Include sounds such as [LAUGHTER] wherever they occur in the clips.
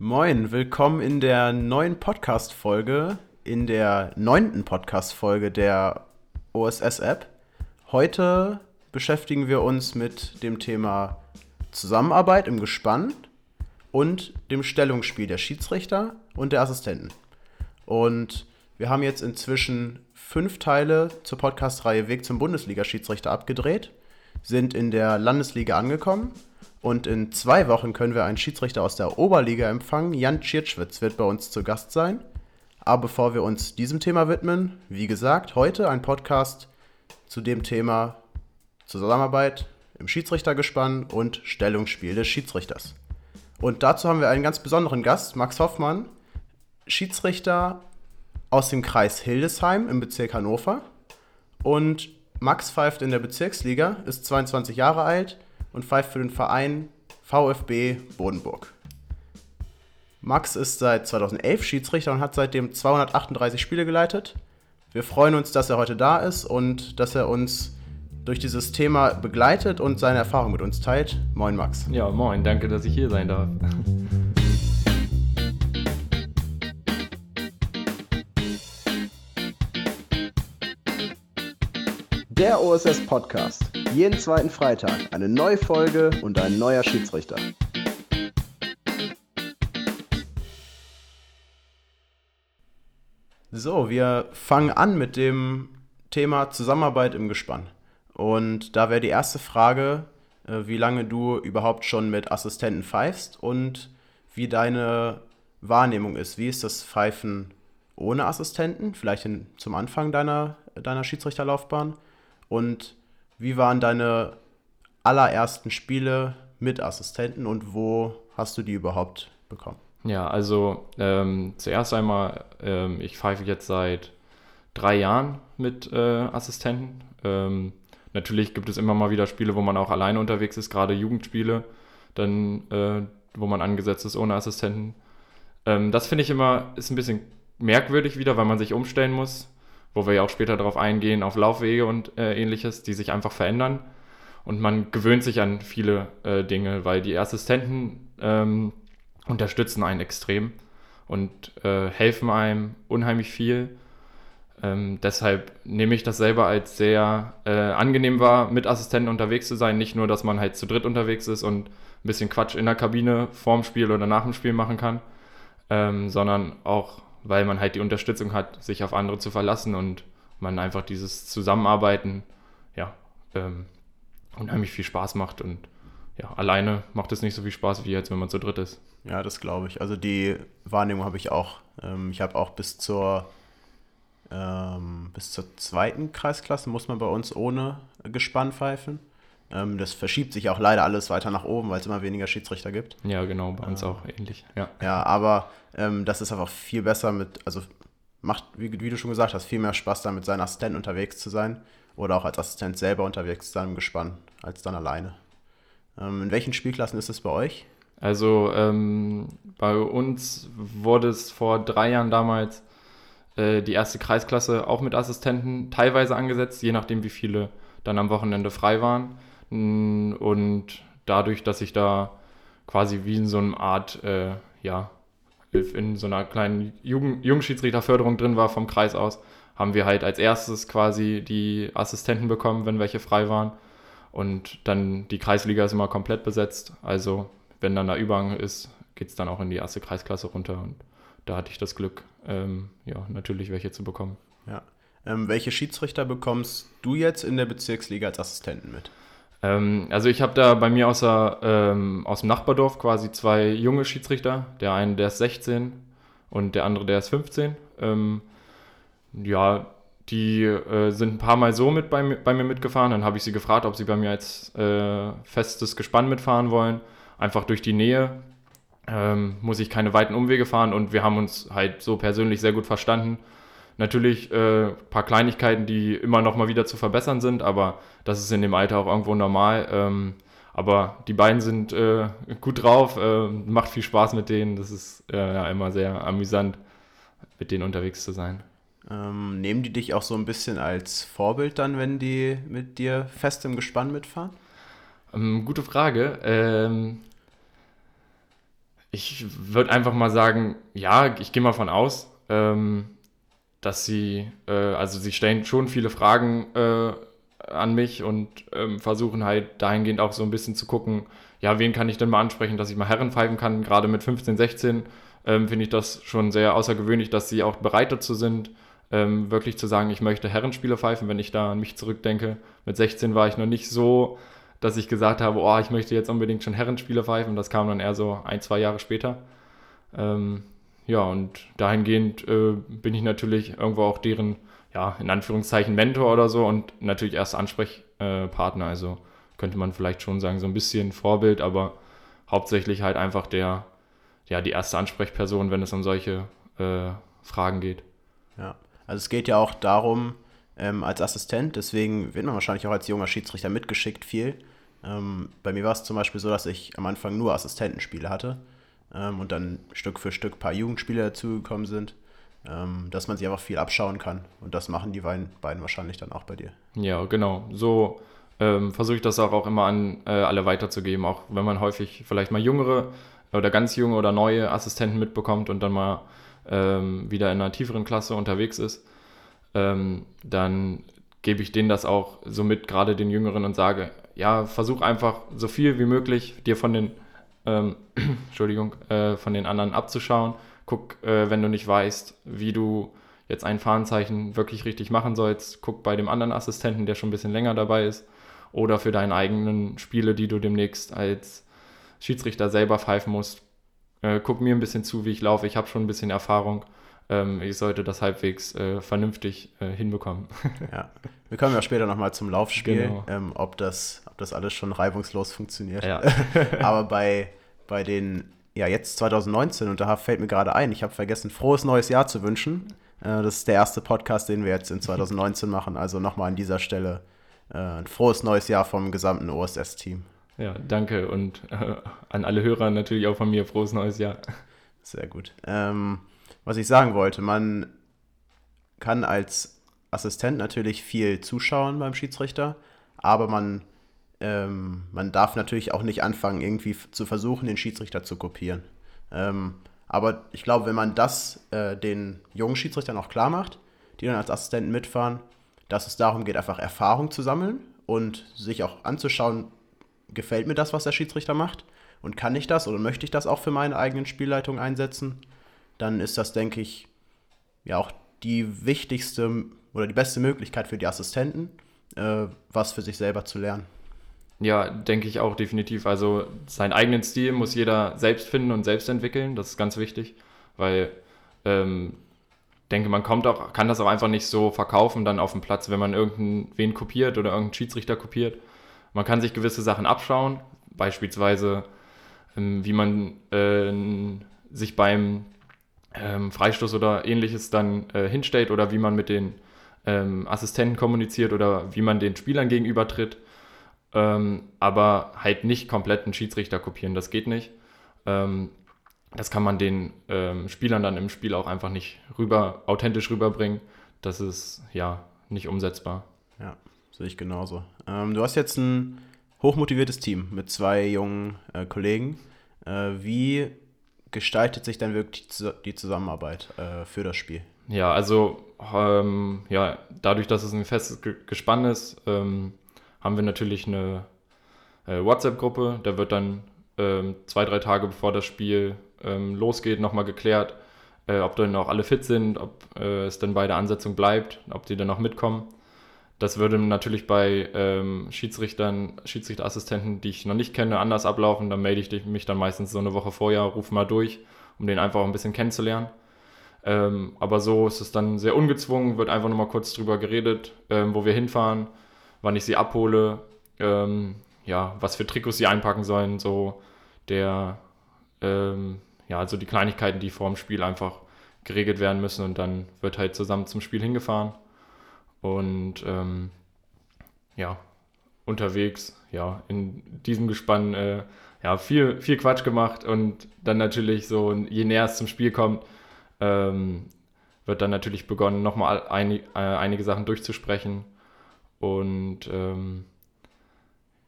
Moin, willkommen in der neuen Podcast-Folge, in der neunten Podcast-Folge der OSS-App. Heute beschäftigen wir uns mit dem Thema Zusammenarbeit im Gespann und dem Stellungsspiel der Schiedsrichter und der Assistenten. Und wir haben jetzt inzwischen fünf Teile zur Podcast-Reihe Weg zum Bundesliga-Schiedsrichter abgedreht, sind in der Landesliga angekommen und in zwei Wochen können wir einen Schiedsrichter aus der Oberliga empfangen. Jan Tschirtschwitz wird bei uns zu Gast sein. Aber bevor wir uns diesem Thema widmen, wie gesagt, heute ein Podcast zu dem Thema Zusammenarbeit im Schiedsrichtergespann und Stellungsspiel des Schiedsrichters. Und dazu haben wir einen ganz besonderen Gast, Max Hoffmann, Schiedsrichter aus dem Kreis Hildesheim im Bezirk Hannover. Und Max pfeift in der Bezirksliga, ist 22 Jahre alt und pfeift für den Verein VfB Bodenburg. Max ist seit 2011 Schiedsrichter und hat seitdem 238 Spiele geleitet. Wir freuen uns, dass er heute da ist und dass er uns durch dieses Thema begleitet und seine Erfahrung mit uns teilt. Moin Max. Ja, moin, danke, dass ich hier sein darf. Der OSS Podcast. Jeden zweiten Freitag eine neue Folge und ein neuer Schiedsrichter. So, wir fangen an mit dem Thema Zusammenarbeit im Gespann. Und da wäre die erste Frage, äh, wie lange du überhaupt schon mit Assistenten pfeifst und wie deine Wahrnehmung ist. Wie ist das Pfeifen ohne Assistenten, vielleicht in, zum Anfang deiner, deiner Schiedsrichterlaufbahn? Und wie waren deine allerersten Spiele mit Assistenten und wo hast du die überhaupt bekommen? Ja, also ähm, zuerst einmal, ähm, ich pfeife jetzt seit drei Jahren mit äh, Assistenten. Ähm, natürlich gibt es immer mal wieder Spiele, wo man auch alleine unterwegs ist, gerade Jugendspiele, dann, äh, wo man angesetzt ist ohne Assistenten. Ähm, das finde ich immer, ist ein bisschen merkwürdig wieder, weil man sich umstellen muss wo wir ja auch später darauf eingehen, auf Laufwege und äh, ähnliches, die sich einfach verändern. Und man gewöhnt sich an viele äh, Dinge, weil die Assistenten ähm, unterstützen einen extrem und äh, helfen einem unheimlich viel. Ähm, deshalb nehme ich das selber als sehr äh, angenehm wahr, mit Assistenten unterwegs zu sein. Nicht nur, dass man halt zu dritt unterwegs ist und ein bisschen Quatsch in der Kabine vorm Spiel oder nach dem Spiel machen kann, ähm, sondern auch weil man halt die Unterstützung hat, sich auf andere zu verlassen und man einfach dieses Zusammenarbeiten, ja, ähm, unheimlich viel Spaß macht und ja, alleine macht es nicht so viel Spaß, wie jetzt, wenn man zu dritt ist. Ja, das glaube ich. Also die Wahrnehmung habe ich auch. Ähm, ich habe auch bis zur ähm, bis zur zweiten Kreisklasse muss man bei uns ohne Gespann pfeifen. Ähm, das verschiebt sich auch leider alles weiter nach oben, weil es immer weniger Schiedsrichter gibt. Ja, genau, bei uns äh, auch ähnlich. Ja, ja aber ähm, das ist einfach viel besser mit, also macht, wie, wie, du schon gesagt hast, viel mehr Spaß, da mit seinen Assistenten unterwegs zu sein oder auch als Assistent selber unterwegs zu sein im Gespann, als dann alleine. Ähm, in welchen Spielklassen ist es bei euch? Also ähm, bei uns wurde es vor drei Jahren damals äh, die erste Kreisklasse auch mit Assistenten teilweise angesetzt, je nachdem wie viele dann am Wochenende frei waren. Und dadurch, dass ich da quasi wie in so einer Art, äh, ja, in so einer kleinen Jugend Jugendschiedsrichterförderung drin war vom Kreis aus, haben wir halt als erstes quasi die Assistenten bekommen, wenn welche frei waren. Und dann die Kreisliga ist immer komplett besetzt. Also wenn dann der Übergang ist, geht es dann auch in die erste Kreisklasse runter. Und da hatte ich das Glück, ähm, ja, natürlich welche zu bekommen. Ja. Ähm, welche Schiedsrichter bekommst du jetzt in der Bezirksliga als Assistenten mit? Ähm, also ich habe da bei mir aus, der, ähm, aus dem Nachbardorf quasi zwei junge Schiedsrichter. Der eine, der ist 16 und der andere, der ist 15. Ähm, ja, die äh, sind ein paar Mal so mit bei, bei mir mitgefahren. Dann habe ich sie gefragt, ob sie bei mir als äh, festes Gespann mitfahren wollen. Einfach durch die Nähe ähm, muss ich keine weiten Umwege fahren und wir haben uns halt so persönlich sehr gut verstanden. Natürlich ein äh, paar Kleinigkeiten, die immer noch mal wieder zu verbessern sind, aber das ist in dem Alter auch irgendwo normal. Ähm, aber die beiden sind äh, gut drauf, äh, macht viel Spaß mit denen. Das ist äh, ja immer sehr amüsant, mit denen unterwegs zu sein. Ähm, nehmen die dich auch so ein bisschen als Vorbild dann, wenn die mit dir fest im Gespann mitfahren? Ähm, gute Frage. Ähm, Ich würde einfach mal sagen, ja, ich gehe mal von aus, ähm, dass sie, äh, also sie stellen schon viele Fragen äh, an mich und ähm, versuchen halt dahingehend auch so ein bisschen zu gucken, ja, wen kann ich denn mal ansprechen, dass ich mal Herren pfeifen kann. Gerade mit 15, 16 ähm, finde ich das schon sehr außergewöhnlich, dass sie auch bereit dazu sind, ähm, wirklich zu sagen, ich möchte Herrenspiele pfeifen, wenn ich da an mich zurückdenke. Mit 16 war ich noch nicht so, dass ich gesagt habe, oh, ich möchte jetzt unbedingt schon Herrenspiele pfeifen. Das kam dann eher so ein, zwei Jahre später. Ja, und dahingehend äh, bin ich natürlich irgendwo auch deren, ja, in Anführungszeichen Mentor oder so und natürlich erst Ansprechpartner. Äh, also könnte man vielleicht schon sagen, so ein bisschen Vorbild, aber hauptsächlich halt einfach der, ja, die erste Ansprechperson, wenn es um solche äh, Fragen geht. Ja, also es geht ja auch darum, ähm, als Assistent, deswegen wird man wahrscheinlich auch als junger Schiedsrichter mitgeschickt viel. Ähm, bei mir war es zum Beispiel so, dass ich am Anfang nur Assistentenspiele hatte ähm, und dann Stück für Stück ein paar Jugendspiele dazugekommen sind, ähm, dass man sich einfach viel abschauen kann. Und das machen die beiden, beiden wahrscheinlich dann auch bei dir. Ja, genau. So ähm, versuche ich das auch, auch immer an äh, alle weiterzugeben, auch wenn man häufig vielleicht mal jüngere oder ganz junge oder neue Assistenten mitbekommt und dann mal ähm, wieder in einer tieferen Klasse unterwegs ist, ähm, dann gebe ich denen das auch so mit, gerade den Jüngeren, und sage, ja, versuch einfach so viel wie möglich dir von den, ähm, [CLEARS THROAT] Entschuldigung, äh, von den anderen abzuschauen. Guck, äh, wenn du nicht weißt, wie du jetzt ein Fahnenzeichen wirklich richtig machen sollst, guck bei dem anderen Assistenten, der schon ein bisschen länger dabei ist, oder für deine eigenen Spiele, die du demnächst als Schiedsrichter selber pfeifen musst. Äh, guck mir ein bisschen zu, wie ich laufe. Ich habe schon ein bisschen Erfahrung. Ähm, ich sollte das halbwegs äh, vernünftig äh, hinbekommen. [LAUGHS] ja, wir kommen ja später nochmal zum Laufspiel, genau. ähm, ob, das, ob das alles schon reibungslos funktioniert. Ja. [LAUGHS] Aber bei, bei den, ja, jetzt 2019, und da fällt mir gerade ein, ich habe vergessen, frohes neues Jahr zu wünschen. Äh, das ist der erste Podcast, den wir jetzt in 2019 machen. Also nochmal an dieser Stelle äh, ein frohes neues Jahr vom gesamten OSS-Team. Ja, danke und äh, an alle Hörer natürlich auch von mir frohes neues Jahr. Sehr gut. Ähm, was ich sagen wollte, man kann als Assistent natürlich viel zuschauen beim Schiedsrichter, aber man, ähm, man darf natürlich auch nicht anfangen, irgendwie zu versuchen, den Schiedsrichter zu kopieren. Ähm, aber ich glaube, wenn man das äh, den jungen Schiedsrichtern auch klar macht, die dann als Assistenten mitfahren, dass es darum geht, einfach Erfahrung zu sammeln und sich auch anzuschauen, gefällt mir das, was der Schiedsrichter macht und kann ich das oder möchte ich das auch für meine eigenen Spielleitungen einsetzen, dann ist das, denke ich, ja auch die wichtigste oder die beste Möglichkeit für die Assistenten, äh, was für sich selber zu lernen. Ja, denke ich auch definitiv. Also seinen eigenen Stil muss jeder selbst finden und selbst entwickeln. Das ist ganz wichtig, weil ähm, denke, man kommt auch, kann das auch einfach nicht so verkaufen dann auf dem Platz, wenn man irgendwen kopiert oder irgendeinen Schiedsrichter kopiert. Man kann sich gewisse Sachen abschauen, beispielsweise ähm, wie man äh, sich beim ähm, Freistoß oder ähnliches dann äh, hinstellt oder wie man mit den ähm, Assistenten kommuniziert oder wie man den Spielern gegenübertritt. Ähm, aber halt nicht komplett einen Schiedsrichter kopieren, das geht nicht. Ähm, das kann man den ähm, Spielern dann im Spiel auch einfach nicht rüber, authentisch rüberbringen. Das ist ja nicht umsetzbar. Ja, sehe ich genauso. Ähm, du hast jetzt ein hochmotiviertes Team mit zwei jungen äh, Kollegen. Äh, wie gestaltet sich dann wirklich die Zusammenarbeit äh, für das Spiel? Ja, also ähm, ja, dadurch, dass es ein festes Gespann ist, ähm, haben wir natürlich eine äh, WhatsApp-Gruppe. Da wird dann ähm, zwei, drei Tage bevor das Spiel ähm, losgeht, nochmal geklärt, äh, ob dann auch alle fit sind, ob äh, es dann bei der Ansetzung bleibt, ob die dann noch mitkommen. Das würde natürlich bei ähm, Schiedsrichtern, Schiedsrichterassistenten, die ich noch nicht kenne, anders ablaufen. Dann melde ich mich dann meistens so eine Woche vorher, rufe mal durch, um den einfach ein bisschen kennenzulernen. Ähm, aber so ist es dann sehr ungezwungen, wird einfach nochmal kurz drüber geredet, ähm, wo wir hinfahren, wann ich sie abhole, ähm, ja, was für Trikots sie einpacken sollen, so der, ähm, ja, also die Kleinigkeiten, die vor dem Spiel einfach geregelt werden müssen und dann wird halt zusammen zum Spiel hingefahren. Und ähm, ja, unterwegs, ja, in diesem Gespann, äh, ja, viel, viel Quatsch gemacht und dann natürlich so, je näher es zum Spiel kommt, ähm, wird dann natürlich begonnen, nochmal ein, äh, einige Sachen durchzusprechen und ähm,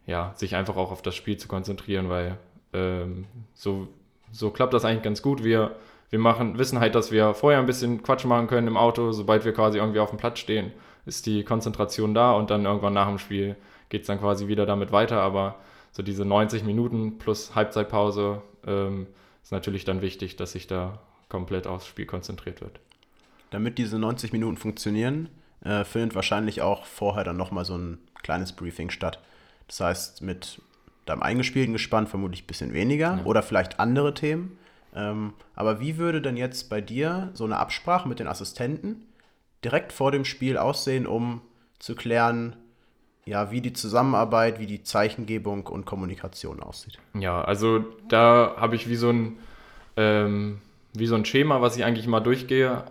ja, sich einfach auch auf das Spiel zu konzentrieren, weil ähm, so so klappt das eigentlich ganz gut. Wir, wir machen, wissen halt, dass wir vorher ein bisschen Quatsch machen können im Auto. Sobald wir quasi irgendwie auf dem Platz stehen, ist die Konzentration da und dann irgendwann nach dem Spiel geht es dann quasi wieder damit weiter. Aber so diese 90 Minuten plus Halbzeitpause ähm, ist natürlich dann wichtig, dass sich da komplett aufs Spiel konzentriert wird. Damit diese 90 Minuten funktionieren, äh, findet wahrscheinlich auch vorher dann nochmal so ein kleines Briefing statt. Das heißt, mit deinem eingespielten Gespann vermutlich ein bisschen weniger ja. oder vielleicht andere Themen. Ähm, aber wie würde denn jetzt bei dir so eine Absprache mit den Assistenten direkt vor dem Spiel aussehen, um zu klären, ja, wie die Zusammenarbeit, wie die Zeichengebung und Kommunikation aussieht? Ja, also da habe ich wie so ein ähm, wie so ein Schema, was ich eigentlich mal durchgehe.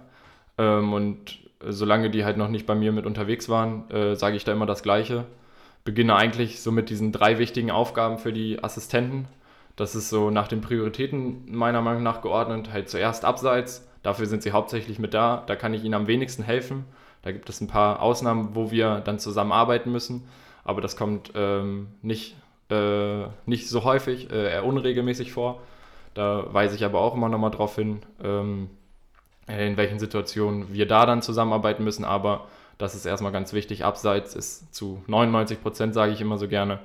Ähm, und solange die halt noch nicht bei mir mit unterwegs waren, äh, sage ich da immer das Gleiche. Beginne eigentlich so mit diesen drei wichtigen Aufgaben für die Assistenten. Das ist so nach den Prioritäten meiner Meinung nach geordnet. Halt zuerst abseits, dafür sind sie hauptsächlich mit da. Da kann ich ihnen am wenigsten helfen. Da gibt es ein paar Ausnahmen, wo wir dann zusammenarbeiten müssen. Aber das kommt ähm, nicht, äh, nicht so häufig, äh, eher unregelmäßig vor. Da weise ich aber auch immer nochmal drauf hin, ähm, in welchen Situationen wir da dann zusammenarbeiten müssen. Aber das ist erstmal ganz wichtig. Abseits ist zu 99 Prozent, sage ich immer so gerne,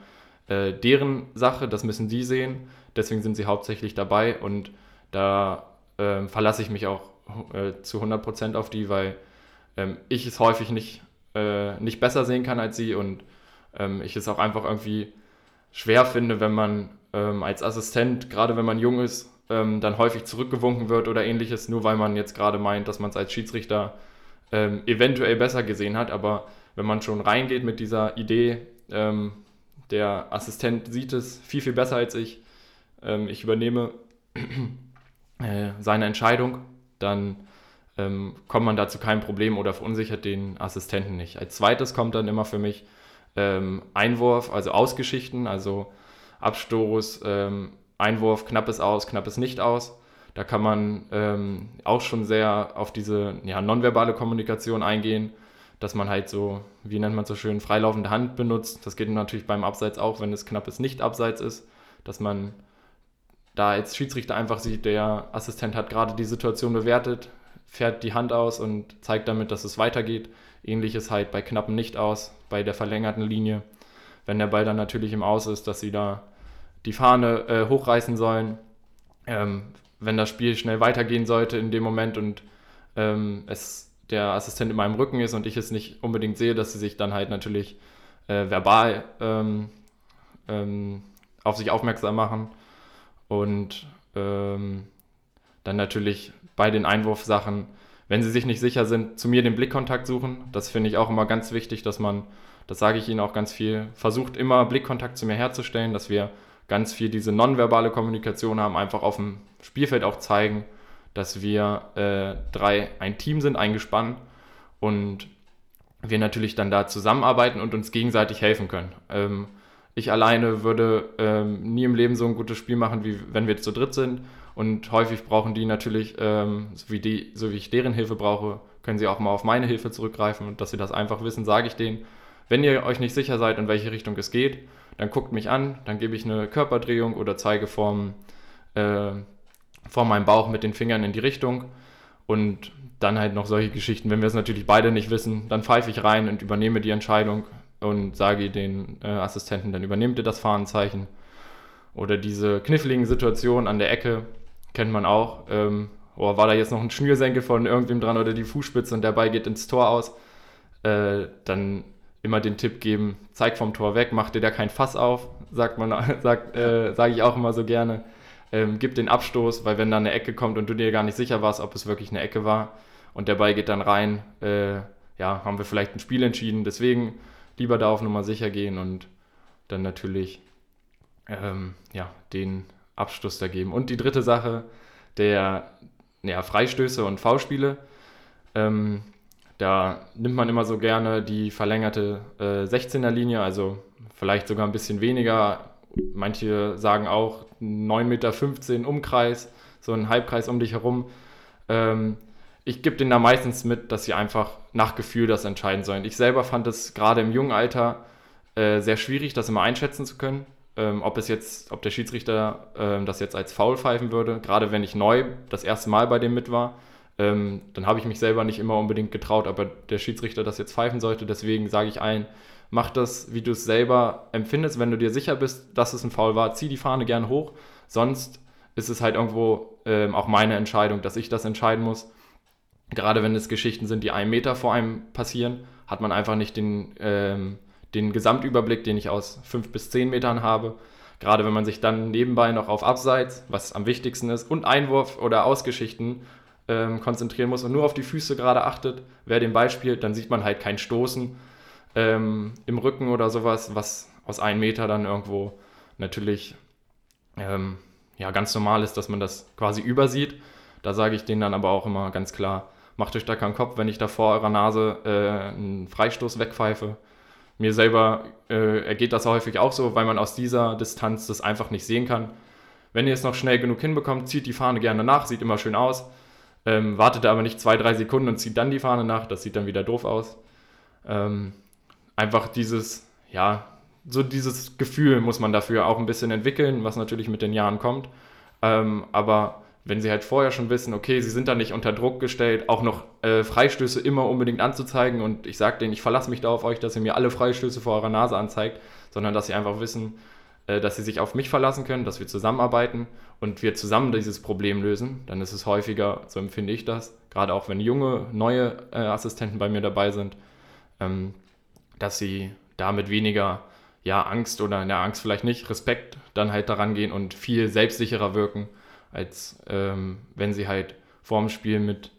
äh, deren Sache. Das müssen die sehen. Deswegen sind sie hauptsächlich dabei und da äh, verlasse ich mich auch äh, zu 100 Prozent auf die, weil ähm, ich es häufig nicht, äh, nicht besser sehen kann als sie und ähm, ich es auch einfach irgendwie schwer finde, wenn man ähm, als Assistent, gerade wenn man jung ist, ähm, dann häufig zurückgewunken wird oder ähnliches, nur weil man jetzt gerade meint, dass man es als Schiedsrichter ähm, eventuell besser gesehen hat. Aber wenn man schon reingeht mit dieser Idee, ähm, der Assistent sieht es viel, viel besser als ich, ähm, ich übernehme [CLEARS THROAT] äh, seine Entscheidung, dann ähm, kommt man da zu keinem Problem oder verunsichert den Assistenten nicht. Als zweites kommt dann immer für mich Einwurf, also Ausgeschichten, also Abstoß, ähm, Einwurf, knappes Aus, knappes Nicht aus. Da kann man ähm, auch schon sehr auf diese ja, nonverbale Kommunikation eingehen, dass man halt so, wie nennt man so schön, freilaufende Hand benutzt. Das geht natürlich beim Abseits auch, wenn es knappes Nicht-Abseits ist, dass man da als Schiedsrichter einfach sieht, der Assistent hat gerade die Situation bewertet, fährt die Hand aus und zeigt damit, dass es weitergeht. Ähnliches halt bei knappen Nicht aus, bei der verlängerten Linie. Wenn der Ball dann natürlich im Aus ist, dass sie da die Fahne äh, hochreißen sollen, ähm, wenn das Spiel schnell weitergehen sollte in dem Moment und ähm, es der Assistent in meinem Rücken ist und ich es nicht unbedingt sehe, dass sie sich dann halt natürlich äh, verbal ähm, ähm auf sich aufmerksam machen und ähm, dann natürlich bei den Einwurfsachen, wenn sie sich nicht sicher sind, zu mir den Blickkontakt suchen. Das finde ich auch immer ganz wichtig, dass man, das sage ich Ihnen auch ganz viel, versucht immer Blickkontakt zu mir herzustellen, dass wir ganz viel diese nonverbale Kommunikation haben, einfach auf dem Spielfeld auch zeigen, dass wir äh, drei ein Team sind, eingespannt und wir natürlich dann da zusammenarbeiten und uns gegenseitig helfen können. Ähm, ich alleine würde ähm, nie im Leben so ein gutes Spiel machen, wie wenn wir zu dritt sind. Und häufig brauchen die natürlich, ähm, so, wie die, so wie ich deren Hilfe brauche, können sie auch mal auf meine Hilfe zurückgreifen. Und dass sie das einfach wissen, sage ich denen. Wenn ihr euch nicht sicher seid, in welche Richtung es geht, dann guckt mich an, dann gebe ich eine Körperdrehung oder zeige äh, vor meinem Bauch mit den Fingern in die Richtung und dann halt noch solche Geschichten. Wenn wir es natürlich beide nicht wissen, dann pfeife ich rein und übernehme die Entscheidung und sage den äh, Assistenten, dann übernehmt ihr das Fahnenzeichen. Oder diese kniffligen Situationen an der Ecke kennt man auch. Ähm, oh, war da jetzt noch ein Schnürsenkel von irgendwem dran oder die Fußspitze und Ball geht ins Tor aus, äh, dann immer den Tipp geben, zeig vom Tor weg, mach dir da kein Fass auf, sagt man, [LAUGHS] sagt, äh, sage ich auch immer so gerne. Ähm, gib den Abstoß, weil wenn da eine Ecke kommt und du dir gar nicht sicher warst, ob es wirklich eine Ecke war und der Ball geht dann rein, äh, ja, haben wir vielleicht ein Spiel entschieden. Deswegen lieber da auf Nummer sicher gehen und dann natürlich ähm, ja, den Abstoß da geben. Und die dritte Sache, der ja, Freistöße und V-Spiele. Ähm, da nimmt man immer so gerne die verlängerte äh, 16er-Linie, also vielleicht sogar ein bisschen weniger. Manche sagen auch 9,15 Meter Umkreis, so ein Halbkreis um dich herum. Ähm, ich gebe denen da meistens mit, dass sie einfach nach Gefühl das entscheiden sollen. Ich selber fand es gerade im jungen Alter äh, sehr schwierig, das immer einschätzen zu können. ähm, ob es jetzt, ob der Schiedsrichter ähm, das jetzt als Foul pfeifen würde. Gerade wenn ich neu das erste Mal bei dem mit war, ähm, dann habe ich mich selber nicht immer unbedingt getraut, aber der Schiedsrichter das jetzt pfeifen sollte. Deswegen sage ich allen, mach das, wie du es selber empfindest. Wenn du dir sicher bist, dass es ein Foul war, zieh die Fahne gern hoch. Sonst ist es halt irgendwo ähm, auch meine Entscheidung, dass ich das entscheiden muss. Gerade wenn es Geschichten sind, die einen Meter vor einem passieren, hat man einfach nicht den, ähm, den Gesamtüberblick, den ich aus fünf bis zehn Metern habe. Gerade wenn man sich dann nebenbei noch auf Abseits, was am wichtigsten ist, und Einwurf oder Ausgeschichten ähm, konzentrieren muss und nur auf die Füße gerade achtet, wer den Ball spielt, dann sieht man halt kein Stoßen ähm, im Rücken oder sowas, was aus einem Meter dann irgendwo natürlich ähm, ja, ganz normal ist, dass man das quasi übersieht. Da sage ich denen dann aber auch immer ganz klar, macht euch da keinen Kopf, wenn ich da vor eurer Nase äh, einen Freistoß wegpfeife. Mir selber äh, ergeht das häufig auch so, weil man aus dieser Distanz das einfach nicht sehen kann. Wenn ihr es noch schnell genug hinbekommt, zieht die Fahne gerne nach, sieht immer schön aus. Ähm, wartet aber nicht zwei, drei Sekunden und zieht dann die Fahne nach, das sieht dann wieder doof aus. Ähm, einfach dieses, ja, so dieses Gefühl muss man dafür auch ein bisschen entwickeln, was natürlich mit den Jahren kommt. Ähm, aber wenn sie halt vorher schon wissen, okay, sie sind da nicht unter Druck gestellt, auch noch äh, Freistöße immer unbedingt anzuzeigen und ich sage denen, ich verlasse mich da auf euch, dass ihr mir alle Freistöße vor eurer Nase anzeigt, sondern dass sie einfach wissen, dass sie sich auf mich verlassen können, dass wir zusammenarbeiten und wir zusammen dieses Problem lösen, dann ist es häufiger, so empfinde ich das, gerade auch wenn junge, neue äh, Assistenten bei mir dabei sind, ähm, dass sie damit weniger ja, Angst oder in der Angst vielleicht nicht, Respekt dann halt daran gehen und viel selbstsicherer wirken als ähm, wenn sie halt vorm Spiel mit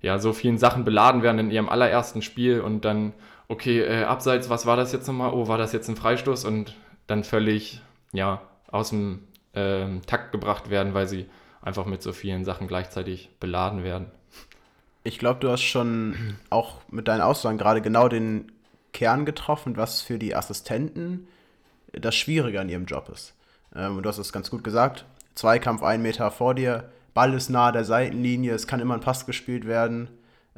ja, so vielen Sachen beladen werden in ihrem allerersten Spiel und dann, okay, äh, abseits, was war das jetzt nochmal? Oh, war das jetzt ein Freistoß? Und dann völlig, ja, aus dem ähm, Takt gebracht werden, weil sie einfach mit so vielen Sachen gleichzeitig beladen werden. Ich glaube, du hast schon auch mit deinen Aussagen gerade genau den Kern getroffen, was für die Assistenten das Schwierige an ihrem Job ist. Ähm, du hast es ganz gut gesagt. Zweikampf ein Meter vor dir, Ball ist nahe der Seitenlinie, es kann immer ein Pass gespielt werden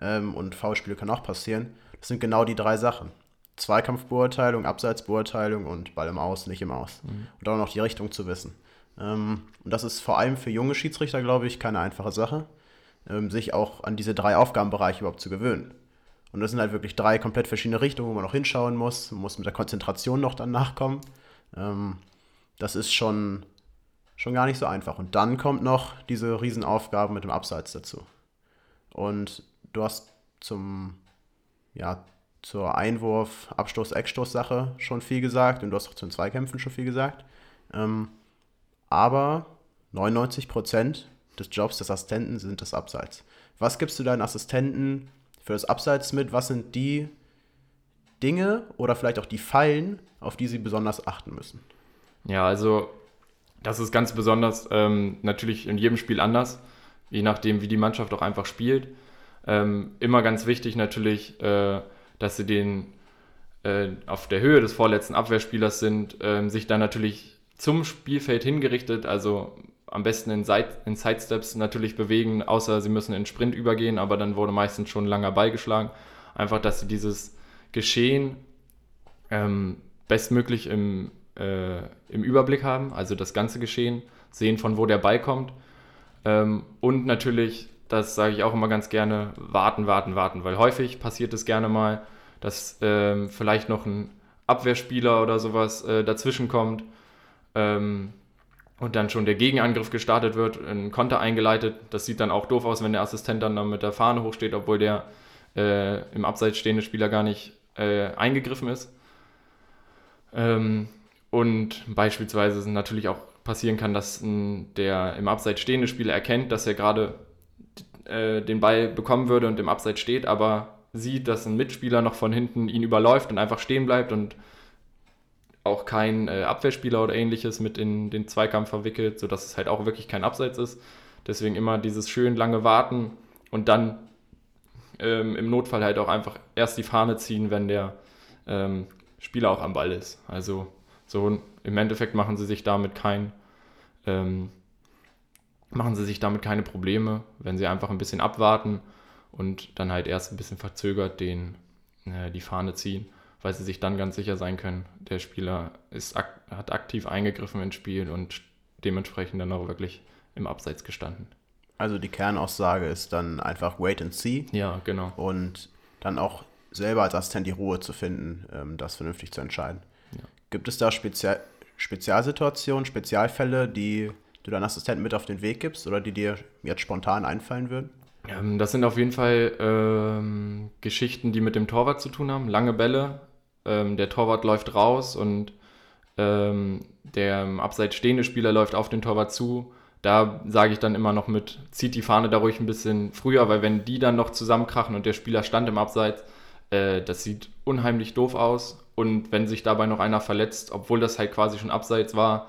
ähm, und Foulspiele kann auch passieren. Das sind genau die drei Sachen. Zweikampfbeurteilung, Abseitsbeurteilung und Ball im Aus, nicht im Aus. Mhm. Und auch noch die Richtung zu wissen. Ähm, und das ist vor allem für junge Schiedsrichter, glaube ich, keine einfache Sache, ähm, sich auch an diese drei Aufgabenbereiche überhaupt zu gewöhnen. Und das sind halt wirklich drei komplett verschiedene Richtungen, wo man noch hinschauen muss. Man muss mit der Konzentration noch dann nachkommen. Ähm, das ist schon schon gar nicht so einfach. Und dann kommt noch diese Riesenaufgabe mit dem Abseits dazu. Und du hast zum, ja, zur Einwurf, Abstoß, Eckstoß-Sache schon viel gesagt und du hast auch zu den Zweikämpfen schon viel gesagt. Ähm, aber 99 Prozent des Jobs des Assistenten sind das Abseits. Was gibst du deinen Assistenten für das Abseits mit? Was sind die Dinge oder vielleicht auch die Fallen, auf die sie besonders achten müssen? Ja, also das ist ganz besonders ähm, natürlich in jedem Spiel anders, je nachdem, wie die Mannschaft auch einfach spielt. Ähm, immer ganz wichtig natürlich, äh, dass sie den äh, auf der Höhe des vorletzten Abwehrspielers sind, äh, sich dann natürlich zum Spielfeld hingerichtet, also am besten in, Side, in Sidesteps natürlich bewegen, außer sie müssen in Sprint übergehen, aber dann wurde meistens schon langer beigeschlagen. Einfach, dass sie dieses Geschehen ähm, bestmöglich im, äh, im Überblick haben, also das ganze Geschehen, sehen, von wo der Ball kommt. Ähm, und natürlich, das sage ich auch immer ganz gerne, warten, warten, warten, weil häufig passiert es gerne mal, dass ähm, vielleicht noch ein Abwehrspieler oder sowas äh, dazwischen kommt ähm, und dann schon der Gegenangriff gestartet wird, ein Konter eingeleitet. Das sieht dann auch doof aus, wenn der Assistent dann, dann mit der Fahne hochsteht, obwohl der äh, im Abseits stehende Spieler gar nicht äh, eingegriffen ist. Ähm, und beispielsweise natürlich auch passieren kann, dass der im Abseits stehende Spieler erkennt, dass er gerade äh, den Ball bekommen würde und im Abseits steht, aber sieht, dass ein Mitspieler noch von hinten ihn überläuft und einfach stehen bleibt und auch kein äh, Abwehrspieler oder ähnliches mit in den Zweikampf verwickelt, sodass es halt auch wirklich kein Abseits ist. Deswegen immer dieses schön lange Warten und dann ähm, im Notfall halt auch einfach erst die Fahne ziehen, wenn der ähm, Spieler auch am Ball ist. Also so im Endeffekt machen sie sich damit kein, ähm, machen sie sich damit keine Probleme, wenn sie einfach ein bisschen abwarten und dann halt erst ein bisschen verzögert den, äh, die Fahne ziehen. weil sie sich dann ganz sicher sein können, der Spieler ist, hat aktiv eingegriffen ins Spiel und dementsprechend dann auch wirklich im Abseits gestanden. Also die Kernaussage ist dann einfach wait and see. Ja, genau. Und dann auch selber als Assistent die Ruhe zu finden, ähm, das vernünftig zu entscheiden. Ja. Gibt es da Spezial Spezialsituationen, Spezialfälle, die du deinen Assistenten mit auf den Weg gibst oder die dir jetzt spontan einfallen würden? Ähm, das sind auf jeden Fall ähm, Geschichten, die mit dem Torwart zu tun haben. Lange Bälle, ähm, der Torwart läuft raus und ähm, der im Abseits stehende Spieler läuft auf den Torwart zu. Da sage ich dann immer noch mit, zieht die Fahne da ruhig ein bisschen früher, weil wenn die dann noch zusammenkrachen und der Spieler stand im Abseits, äh, das sieht unheimlich doof aus. Und wenn sich dabei noch einer verletzt, obwohl das halt quasi schon Abseits war,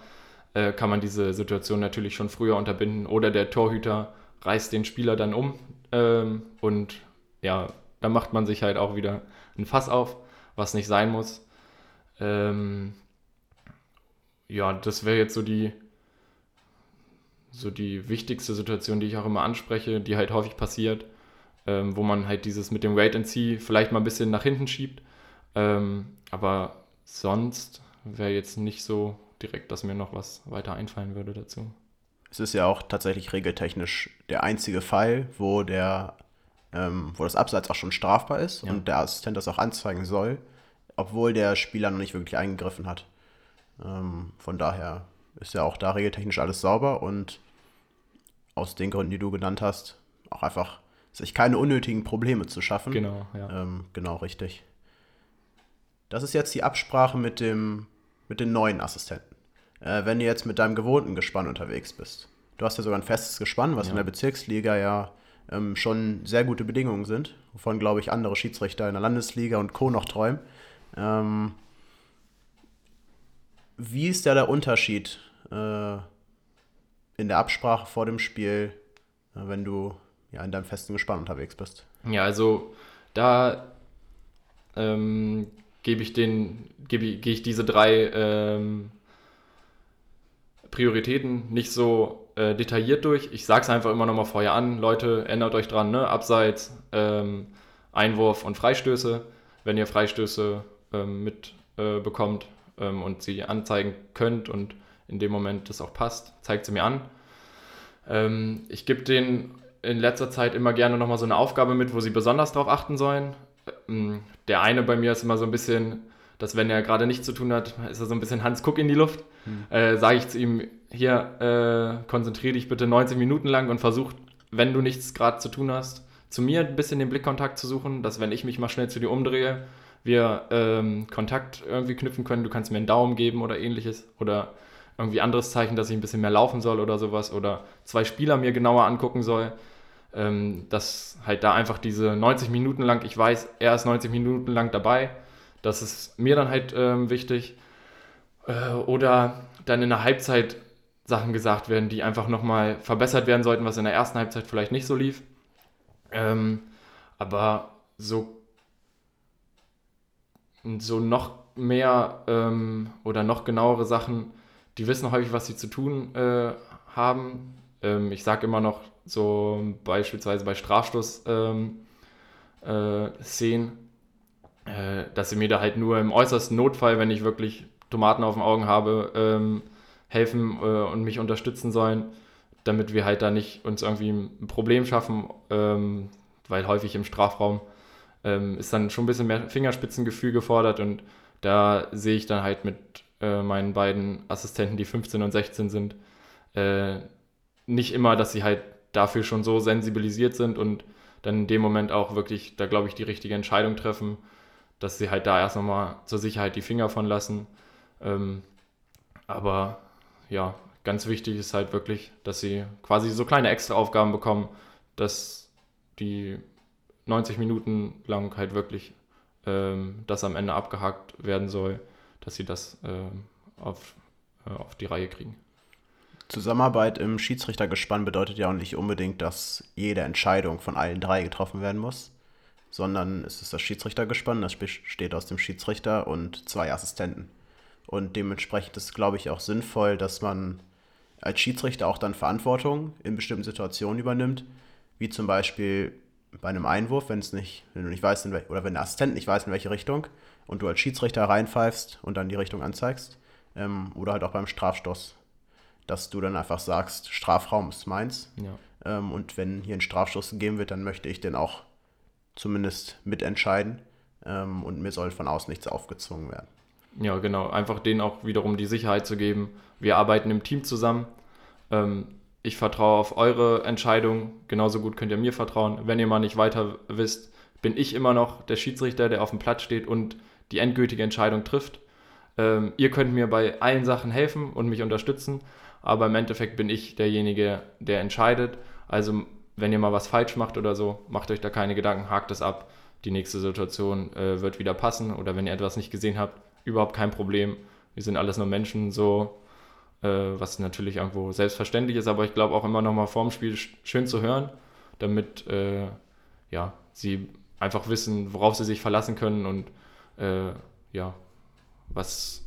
äh, kann man diese Situation natürlich schon früher unterbinden. Oder der Torhüter reißt den Spieler dann um ähm, und ja, da macht man sich halt auch wieder ein Fass auf, was nicht sein muss. Ähm, ja, das wäre jetzt so die, so die wichtigste Situation, die ich auch immer anspreche, die halt häufig passiert, ähm, wo man halt dieses mit dem Wait and See vielleicht mal ein bisschen nach hinten schiebt. Ähm, aber sonst wäre jetzt nicht so direkt, dass mir noch was weiter einfallen würde dazu. Es ist ja auch tatsächlich regeltechnisch der einzige Fall, wo der, ähm, wo das Abseits auch schon strafbar ist ja. und der Assistent das auch anzeigen soll, obwohl der Spieler noch nicht wirklich eingegriffen hat. Ähm, von daher ist ja auch da regeltechnisch alles sauber und aus den Gründen, die du genannt hast, auch einfach sich keine unnötigen Probleme zu schaffen. Genau, ja. Ähm, genau, richtig. Das ist jetzt die Absprache mit dem, mit den neuen Assistenten äh, wenn du jetzt mit deinem gewohnten Gespann unterwegs bist. Du hast ja sogar ein festes Gespann, was ja. in der Bezirksliga ja ähm, schon sehr gute Bedingungen sind, wovon, glaube ich, andere Schiedsrichter in der Landesliga und Co. noch träumen. Ähm, wie ist da der Unterschied äh, in der Absprache vor dem Spiel, äh, wenn du ja, in deinem festen Gespann unterwegs bist? Ja, also da ähm, gebe ich den, gebe, gehe ich diese drei ähm, Prioritäten nicht so äh, detailliert durch. Ich sage es einfach immer nochmal vorher an, Leute, ändert euch dran, ne? Abseits, ähm, Einwurf und Freistöße. Wenn ihr Freistöße ähm, mitbekommt äh, ähm, und sie anzeigen könnt und in dem Moment das auch passt, zeigt sie mir an. Ähm, ich gebe denen in letzter Zeit immer gerne nochmal so eine Aufgabe mit, wo sie besonders darauf achten sollen. Ähm, der eine bei mir ist immer so ein bisschen dass wenn er gerade nichts zu tun hat, ist er so ein bisschen Hans Kuck in die Luft. Hm. Äh, Sage ich zu ihm, hier, äh, konzentriere dich bitte 90 Minuten lang und versuch, wenn du nichts gerade zu tun hast, zu mir ein bisschen den Blickkontakt zu suchen, dass wenn ich mich mal schnell zu dir umdrehe, wir ähm, Kontakt irgendwie knüpfen können. Du kannst mir einen Daumen geben oder ähnliches oder irgendwie anderes Zeichen, dass ich ein bisschen mehr laufen soll oder sowas oder zwei Spieler mir genauer angucken soll. Ähm, dass halt da einfach diese 90 Minuten lang, ich weiß, er ist 90 Minuten lang dabei, das ist mir dann halt ähm, wichtig. Äh, oder dann in der Halbzeit Sachen gesagt werden, die einfach nochmal verbessert werden sollten, was in der ersten Halbzeit vielleicht nicht so lief. Ähm, aber so, so noch mehr ähm, oder noch genauere Sachen, die wissen häufig, was sie zu tun äh, haben. Ähm, ich sage immer noch so beispielsweise bei Strafstoß-Szenen, ähm, äh, äh, dass sie mir da halt nur im äußersten Notfall, wenn ich wirklich Tomaten auf den Augen habe, ähm, helfen äh, und mich unterstützen sollen, damit wir halt da nicht uns irgendwie ein Problem schaffen, ähm, weil häufig im Strafraum ähm, ist dann schon ein bisschen mehr Fingerspitzengefühl gefordert und da sehe ich dann halt mit äh, meinen beiden Assistenten, die 15 und 16 sind, äh, nicht immer, dass sie halt dafür schon so sensibilisiert sind und dann in dem Moment auch wirklich, da glaube ich, die richtige Entscheidung treffen dass sie halt da erst nochmal zur Sicherheit die Finger von lassen. Ähm, aber ja, ganz wichtig ist halt wirklich, dass sie quasi so kleine Extra-Aufgaben bekommen, dass die 90 Minuten lang halt wirklich ähm, das am Ende abgehakt werden soll, dass sie das ähm, auf, äh, auf die Reihe kriegen. Zusammenarbeit im Schiedsrichtergespann bedeutet ja auch nicht unbedingt, dass jede Entscheidung von allen drei getroffen werden muss sondern es ist das Schiedsrichtergespann, das besteht aus dem Schiedsrichter und zwei Assistenten. Und dementsprechend ist, glaube ich, auch sinnvoll, dass man als Schiedsrichter auch dann Verantwortung in bestimmten Situationen übernimmt, wie zum Beispiel, bei einem Einwurf, wenn es nicht, wenn du nicht weißt, in wel- oder wenn der Assistent nicht weiß, in welche Richtung und du als Schiedsrichter reinpfeifst und dann die Richtung anzeigst. Ähm, oder halt auch beim Strafstoß, dass du dann einfach sagst, Strafraum ist meins. Ja. Ähm, und wenn hier ein Strafstoß gegeben wird, dann möchte ich den auch zumindest mitentscheiden. Ähm, und mir soll von außen nichts aufgezwungen werden. Ja, genau. Einfach denen auch wiederum die Sicherheit zu geben. Wir arbeiten im Team zusammen. Ähm, ich vertraue auf eure Entscheidung. Genauso gut könnt ihr mir vertrauen. Wenn ihr mal nicht weiter wisst, bin ich immer noch der Schiedsrichter, der auf dem Platz steht und die endgültige Entscheidung trifft. Ähm, ihr könnt mir bei allen Sachen helfen und mich unterstützen, aber im Endeffekt bin ich derjenige, der entscheidet. Also wenn ihr mal was falsch macht oder so, macht euch da keine Gedanken, hakt es ab. Die nächste Situation äh, wird wieder passen oder wenn ihr etwas nicht gesehen habt, überhaupt kein Problem. Wir sind alles nur Menschen, so äh, was natürlich irgendwo selbstverständlich ist, aber ich glaube auch immer noch mal vorm Spiel sch schön zu hören, damit äh, ja, sie einfach wissen, worauf sie sich verlassen können und äh, ja, was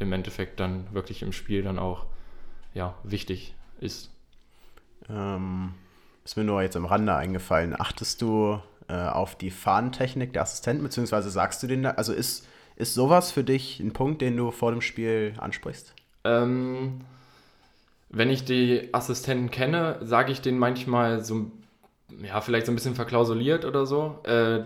im Endeffekt dann wirklich im Spiel dann auch ja, wichtig ist. Ähm, ist mir nur jetzt am Rande eingefallen. Achtest du äh, auf die Fahnentechnik der Assistenten, beziehungsweise sagst du den da? Also ist, ist sowas für dich ein Punkt, den du vor dem Spiel ansprichst? Ähm, wenn ich die Assistenten kenne, sage ich denen manchmal so, ja, vielleicht so ein bisschen verklausuliert oder so. Äh,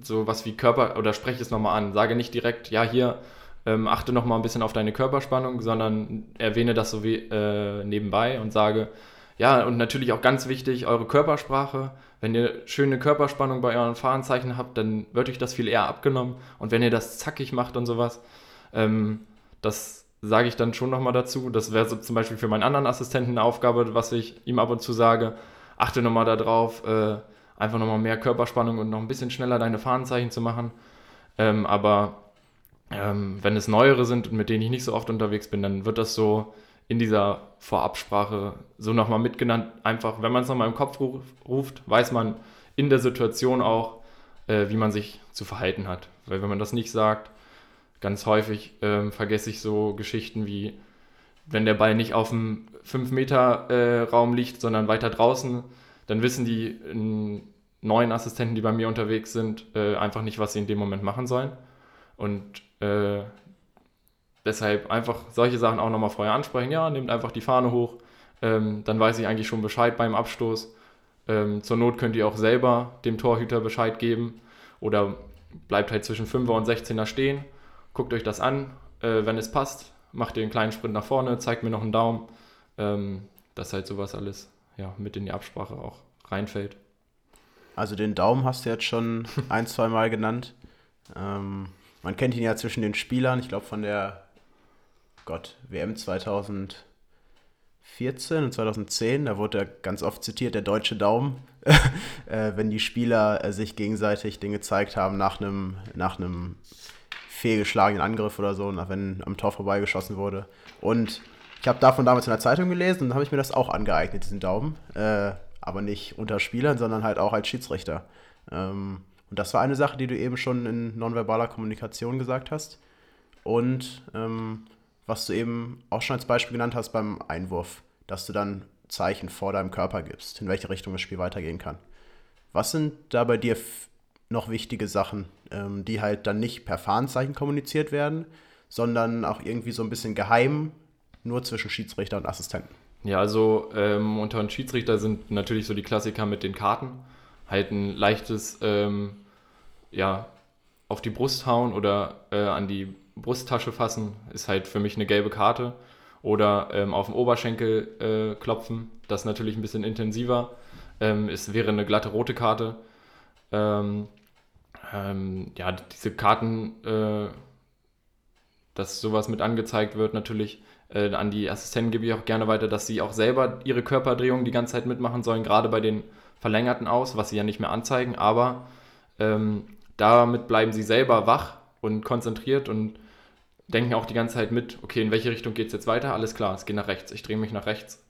so was wie Körper, oder spreche es nochmal an. Sage nicht direkt, ja, hier, ähm, achte nochmal ein bisschen auf deine Körperspannung, sondern erwähne das so wie äh, nebenbei und sage, ja, und natürlich auch ganz wichtig, eure Körpersprache. Wenn ihr schöne Körperspannung bei euren Fahrenzeichen habt, dann wird euch das viel eher abgenommen. Und wenn ihr das zackig macht und sowas, ähm, das sage ich dann schon nochmal dazu. Das wäre so zum Beispiel für meinen anderen Assistenten eine Aufgabe, was ich ihm ab und zu sage. Achte nochmal darauf, äh, einfach nochmal mehr Körperspannung und noch ein bisschen schneller deine Fahnenzeichen zu machen. Ähm, aber ähm, wenn es neuere sind und mit denen ich nicht so oft unterwegs bin, dann wird das so in dieser Vorabsprache so nochmal mitgenannt. Einfach, wenn man es nochmal im Kopf ruf, ruft, weiß man in der Situation auch, äh, wie man sich zu verhalten hat. Weil wenn man das nicht sagt, ganz häufig ähm, vergesse ich so Geschichten wie, wenn der Ball nicht auf dem 5-Meter-Raum liegt, sondern weiter draußen, dann wissen die äh, neuen Assistenten, die bei mir unterwegs sind, äh, einfach nicht, was sie in dem Moment machen sollen. Und äh, deshalb einfach solche Sachen auch nochmal vorher ansprechen. Ja, nehmt einfach die Fahne hoch. Ähm, dann weiß ich eigentlich schon Bescheid beim Abstoß. Ähm, zur Not könnt ihr auch selber dem Torhüter Bescheid geben oder bleibt halt zwischen 5er und 16er stehen. Guckt euch das an. Äh, wenn es passt, macht ihr einen kleinen Sprint nach vorne, zeigt mir noch einen Daumen. Ähm, dass halt sowas alles ja, mit in die Absprache auch reinfällt. Also den Daumen hast du jetzt schon ein, zwei Mal genannt. Ähm, man kennt ihn ja zwischen den Spielern, ich glaube von der Gott, WM 2014 und 2010, da wurde ganz oft zitiert, der deutsche Daumen, [LAUGHS] äh, wenn die Spieler äh, sich gegenseitig den gezeigt haben nach einem nach fehlgeschlagenen Angriff oder so, nach, wenn am Tor vorbeigeschossen wurde. Und ich habe davon damals in der Zeitung gelesen und habe ich mir das auch angeeignet, diesen Daumen. Äh, aber nicht unter Spielern, sondern halt auch als Schiedsrichter. Ähm, und das war eine Sache, die du eben schon in nonverbaler Kommunikation gesagt hast. Und ähm, was du eben auch schon als Beispiel genannt hast beim Einwurf, dass du dann Zeichen vor deinem Körper gibst, in welche Richtung das Spiel weitergehen kann. Was sind da bei dir noch wichtige Sachen, ähm, die halt dann nicht per Fahnenzeichen kommuniziert werden, sondern auch irgendwie so ein bisschen geheim nur zwischen Schiedsrichter und Assistenten? Ja, also ähm, unter den Schiedsrichter sind natürlich so die Klassiker mit den Karten. Halt ein leichtes, ähm, ja, auf die Brust hauen oder äh, an die Brusttasche fassen, ist halt für mich eine gelbe Karte. Oder ähm, auf den Oberschenkel äh, klopfen, das natürlich ein bisschen intensiver. Ähm, es wäre eine glatte rote Karte. Ähm, ähm, ja, diese Karten, äh, dass sowas mit angezeigt wird, natürlich äh, an die Assistenten gebe ich auch gerne weiter, dass sie auch selber ihre Körperdrehung die ganze Zeit mitmachen sollen, gerade bei den verlängerten aus, was sie ja nicht mehr anzeigen, aber ähm, damit bleiben sie selber wach und konzentriert und denken auch die ganze Zeit mit, okay, in welche Richtung geht es jetzt weiter? Alles klar, es geht nach rechts, ich drehe mich nach rechts.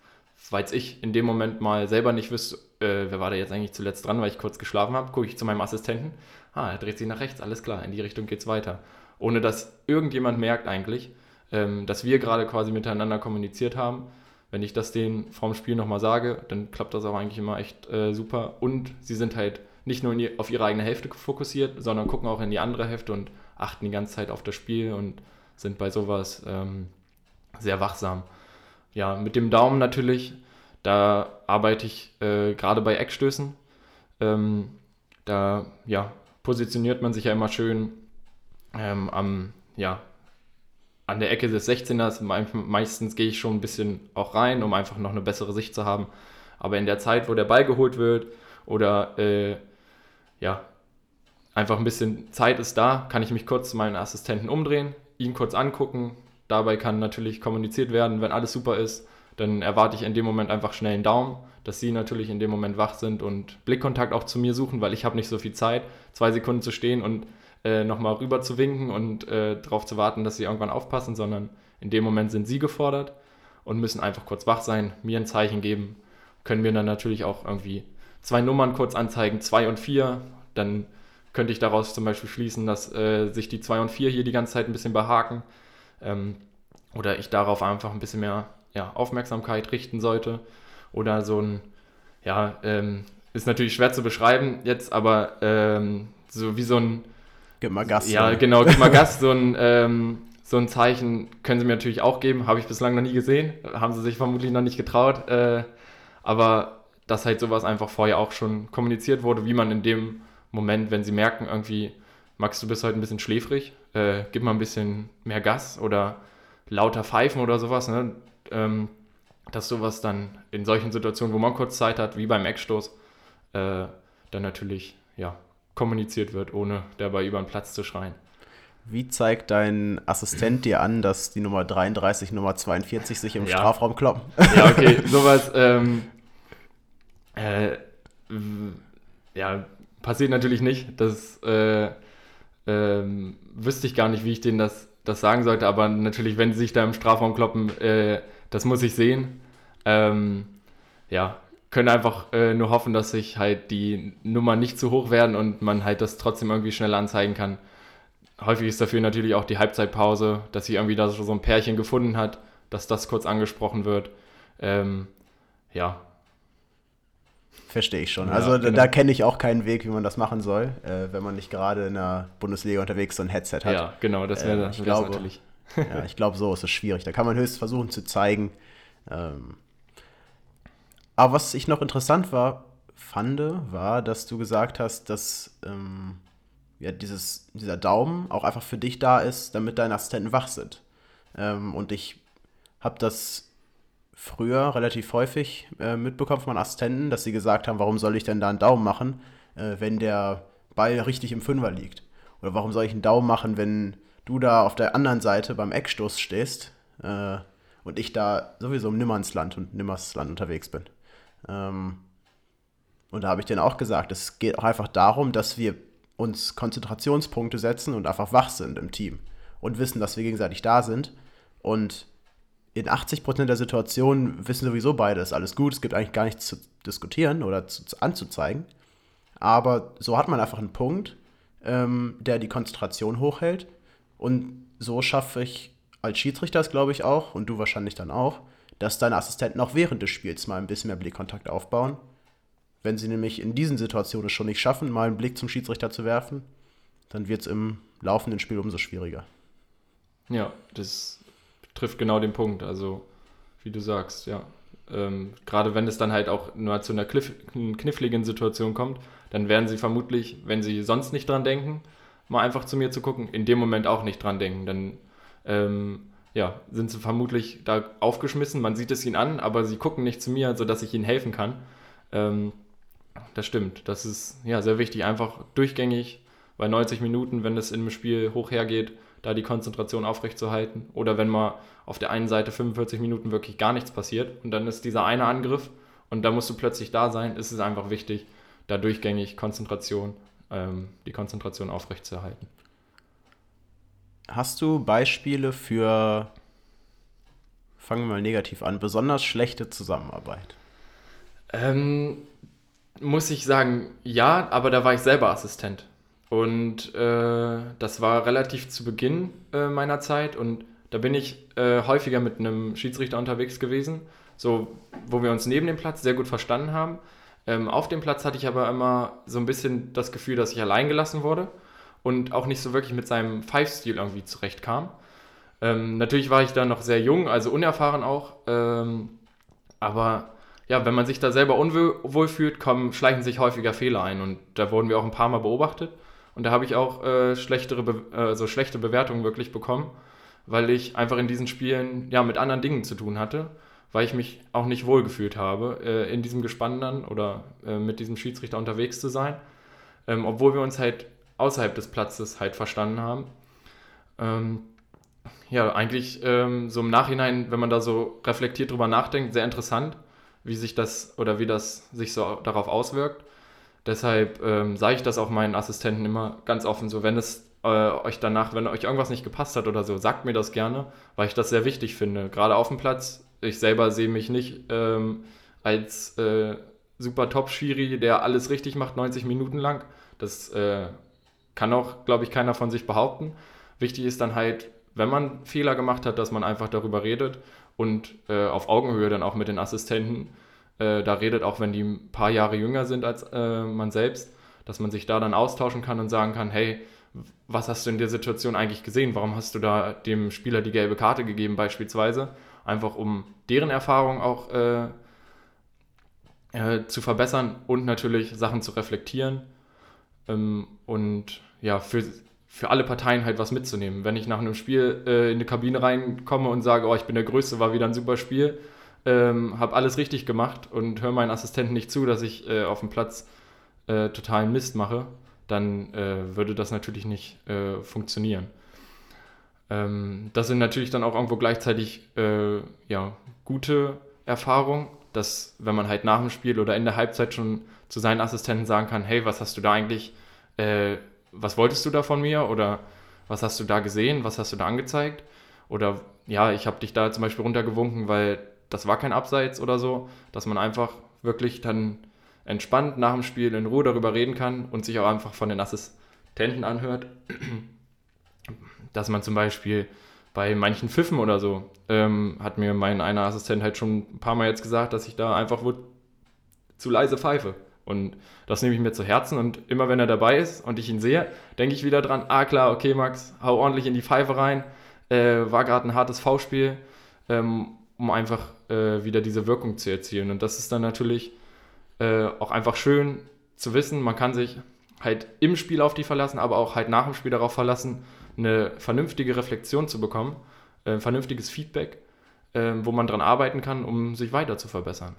Weil ich in dem Moment mal selber nicht wüsste, äh, wer war da jetzt eigentlich zuletzt dran, weil ich kurz geschlafen habe, gucke ich zu meinem Assistenten, ah, er dreht sich nach rechts, alles klar, in die Richtung geht es weiter. Ohne dass irgendjemand merkt eigentlich, ähm, dass wir gerade quasi miteinander kommuniziert haben. Wenn ich das denen vorm Spiel nochmal sage, dann klappt das auch eigentlich immer echt äh, super. Und sie sind halt nicht nur auf ihre eigene Hälfte fokussiert, sondern gucken auch in die andere Hälfte und achten die ganze Zeit auf das Spiel und sind bei sowas ähm, sehr wachsam. Ja, mit dem Daumen natürlich, da arbeite ich äh, gerade bei Eckstößen. Ähm, da ja, positioniert man sich ja immer schön ähm, am, ja, an der Ecke des 16ers. Meistens gehe ich schon ein bisschen auch rein, um einfach noch eine bessere Sicht zu haben. Aber in der Zeit, wo der Ball geholt wird oder äh, ja, einfach ein bisschen Zeit ist da, kann ich mich kurz zu meinen Assistenten umdrehen, ihn kurz angucken. Dabei kann natürlich kommuniziert werden, wenn alles super ist, dann erwarte ich in dem Moment einfach schnell einen Daumen, dass sie natürlich in dem Moment wach sind und Blickkontakt auch zu mir suchen, weil ich habe nicht so viel Zeit, zwei Sekunden zu stehen und äh, nochmal rüber zu winken und äh, darauf zu warten, dass sie irgendwann aufpassen, sondern in dem Moment sind sie gefordert und müssen einfach kurz wach sein, mir ein Zeichen geben, können mir dann natürlich auch irgendwie zwei Nummern kurz anzeigen, zwei und vier, dann könnte ich daraus zum Beispiel schließen, dass äh, sich die zwei und vier hier die ganze Zeit ein bisschen behaken ähm, oder ich darauf einfach ein bisschen mehr ja, Aufmerksamkeit richten sollte oder so ein, ja, ähm, ist natürlich schwer zu beschreiben jetzt, aber ähm, so wie so ein Gib mal Gas. Ja, oder? genau, gib mal [LAUGHS] Gas. So ein, ähm, so ein Zeichen können sie mir natürlich auch geben. Habe ich bislang noch nie gesehen. Haben sie sich vermutlich noch nicht getraut. Äh, aber dass halt sowas einfach vorher auch schon kommuniziert wurde, wie man in dem Moment, wenn sie merken, irgendwie, Max, du bist heute ein bisschen schläfrig, äh, gib mal ein bisschen mehr Gas oder lauter pfeifen oder sowas, ne? ähm, dass sowas dann in solchen Situationen, wo man kurz Zeit hat, wie beim Eckstoß, äh, dann natürlich ja, kommuniziert wird, ohne dabei über den Platz zu schreien. Wie zeigt dein Assistent dir an, dass die Nummer 33, Nummer 42 sich im ja. Strafraum kloppen? Ja, okay, sowas ähm, äh, ja, passiert natürlich nicht. Das äh, ähm, wüsste ich gar nicht, wie ich denen das, das sagen sollte, aber natürlich, wenn sie sich da im Strafraum kloppen, äh, das muss ich sehen. Ähm, ja, können einfach äh, nur hoffen, dass sich halt die Nummern nicht zu hoch werden und man halt das trotzdem irgendwie schnell anzeigen kann. Häufig ist dafür natürlich auch die Halbzeitpause, dass sich irgendwie da so ein Pärchen gefunden hat, dass das kurz angesprochen wird. Ähm, ja. Verstehe ich schon. Ja, also genau. da, kenne ich auch keinen Weg, wie man das machen soll, äh, wenn man nicht gerade in der Bundesliga unterwegs so ein Headset hat. Ja, genau, das wäre äh, natürlich. ja, ich glaube, so ist es schwierig. Da kann man höchstens versuchen zu zeigen, ähm, aber was ich noch interessant war, fand, war, dass du gesagt hast, dass ähm, ja, dieses, dieser Daumen auch einfach für dich da ist, damit deine Assistenten wach sind. Ähm, und ich habe das früher relativ häufig äh, mitbekommen von meinen Assistenten, dass sie gesagt haben, warum soll ich denn da einen Daumen machen, äh, wenn der Ball richtig im Fünfer liegt? Oder warum soll ich einen Daumen machen, wenn du da auf der anderen Seite beim Eckstoß stehst äh, und ich da sowieso im Nimmernsland und Nimmersland unterwegs bin? Ähm, und da habe ich denen auch gesagt, es geht auch einfach darum, dass wir uns Konzentrationspunkte setzen und einfach wach sind im Team und wissen, dass wir gegenseitig da sind. Und in 80% der Situationen wissen sowieso beide, es ist alles gut, es gibt eigentlich gar nichts zu diskutieren oder zu, zu anzuzeigen. Aber so hat man einfach einen Punkt, ähm, der die Konzentration hochhält. Und so schaffe ich als Schiedsrichter es, glaube ich, auch, und du wahrscheinlich dann auch, dass deine Assistenten auch während des Spiels mal ein bisschen mehr Blickkontakt aufbauen. Wenn sie nämlich in diesen Situationen schon nicht schaffen, mal einen Blick zum Schiedsrichter zu werfen, dann wird es im laufenden Spiel umso schwieriger. Ja, das trifft genau den Punkt. Also, wie du sagst, ja. Ähm, gerade wenn es dann halt auch nur zu einer kniffligen Situation kommt, dann werden sie vermutlich, wenn sie sonst nicht dran denken, mal einfach zu mir zu gucken, in dem Moment auch nicht dran denken. Dann ähm, ja, sind sie vermutlich da aufgeschmissen. Man sieht es ihnen an, aber sie gucken nicht zu mir, sodass ich ihnen helfen kann. Ähm, das stimmt. Das ist ja sehr wichtig, einfach durchgängig bei 90 Minuten, wenn es im Spiel hoch hergeht, da die Konzentration aufrechtzuerhalten. Oder wenn mal auf der einen Seite 45 Minuten wirklich gar nichts passiert und dann ist dieser eine Angriff und da musst du plötzlich da sein, ist es einfach wichtig, da durchgängig Konzentration, ähm, die Konzentration aufrechtzuerhalten. Hast du Beispiele für, fangen wir mal negativ an, besonders schlechte Zusammenarbeit? Ähm, muss ich sagen, ja, aber da war ich selber Assistent. Und äh, das war relativ zu Beginn äh, meiner Zeit und da bin ich äh, häufiger mit einem Schiedsrichter unterwegs gewesen, so wo wir uns neben dem Platz sehr gut verstanden haben. Ähm, auf dem Platz hatte ich aber immer so ein bisschen das Gefühl, dass ich allein gelassen wurde und auch nicht so wirklich mit seinem Five-Stil irgendwie zurechtkam. Ähm, natürlich war ich da noch sehr jung, also unerfahren auch. Ähm, aber ja, wenn man sich da selber unwohl fühlt, kommen, schleichen sich häufiger Fehler ein. Und da wurden wir auch ein paar Mal beobachtet. Und da habe ich auch äh, schlechtere Be äh, so schlechte Bewertungen wirklich bekommen, weil ich einfach in diesen Spielen ja mit anderen Dingen zu tun hatte, weil ich mich auch nicht wohlgefühlt habe, äh, in diesem Gespann oder äh, mit diesem Schiedsrichter unterwegs zu sein, ähm, obwohl wir uns halt außerhalb des Platzes halt verstanden haben. Ähm, ja, eigentlich ähm, so im Nachhinein, wenn man da so reflektiert drüber nachdenkt, sehr interessant, wie sich das oder wie das sich so darauf auswirkt. Deshalb ähm, sage ich das auch meinen Assistenten immer ganz offen so, wenn es äh, euch danach, wenn euch irgendwas nicht gepasst hat oder so, sagt mir das gerne, weil ich das sehr wichtig finde. Gerade auf dem Platz, ich selber sehe mich nicht ähm, als äh, super Top-Schiri, der alles richtig macht, 90 Minuten lang. Das äh, kann auch, glaube ich, keiner von sich behaupten. Wichtig ist dann halt, wenn man Fehler gemacht hat, dass man einfach darüber redet und äh, auf Augenhöhe dann auch mit den Assistenten äh, da redet, auch wenn die ein paar Jahre jünger sind als äh, man selbst, dass man sich da dann austauschen kann und sagen kann, hey, was hast du in der Situation eigentlich gesehen? Warum hast du da dem Spieler die gelbe Karte gegeben beispielsweise? Einfach um deren Erfahrung auch äh, äh, zu verbessern und natürlich Sachen zu reflektieren ähm, und ja, für, für alle Parteien halt was mitzunehmen. Wenn ich nach einem Spiel äh, in die Kabine reinkomme und sage, oh, ich bin der Größte, war wieder ein super Spiel, ähm, habe alles richtig gemacht und höre meinen Assistenten nicht zu, dass ich äh, auf dem Platz äh, totalen Mist mache, dann äh, würde das natürlich nicht äh, funktionieren. Ähm, das sind natürlich dann auch irgendwo gleichzeitig äh, ja, gute Erfahrungen, dass wenn man halt nach dem Spiel oder in der Halbzeit schon zu seinen Assistenten sagen kann, hey, was hast du da eigentlich, äh, was wolltest du da von mir oder was hast du da gesehen, was hast du da angezeigt? Oder ja, ich habe dich da zum Beispiel runtergewunken, weil das war kein Abseits oder so, dass man einfach wirklich dann entspannt nach dem Spiel in Ruhe darüber reden kann und sich auch einfach von den Assistenten anhört, dass man zum Beispiel bei manchen Pfiffen oder so, ähm, hat mir mein einer Assistent halt schon ein paar Mal jetzt gesagt, dass ich da einfach wohl zu leise pfeife. Und das nehme ich mir zu Herzen und immer wenn er dabei ist und ich ihn sehe, denke ich wieder dran, ah klar, okay Max, hau ordentlich in die Pfeife rein, äh, war gerade ein hartes V-Spiel, ähm, um einfach äh, wieder diese Wirkung zu erzielen. Und das ist dann natürlich äh, auch einfach schön zu wissen, man kann sich halt im Spiel auf die verlassen, aber auch halt nach dem Spiel darauf verlassen, eine vernünftige Reflexion zu bekommen, äh, vernünftiges Feedback, äh, wo man dran arbeiten kann, um sich weiter zu verbessern.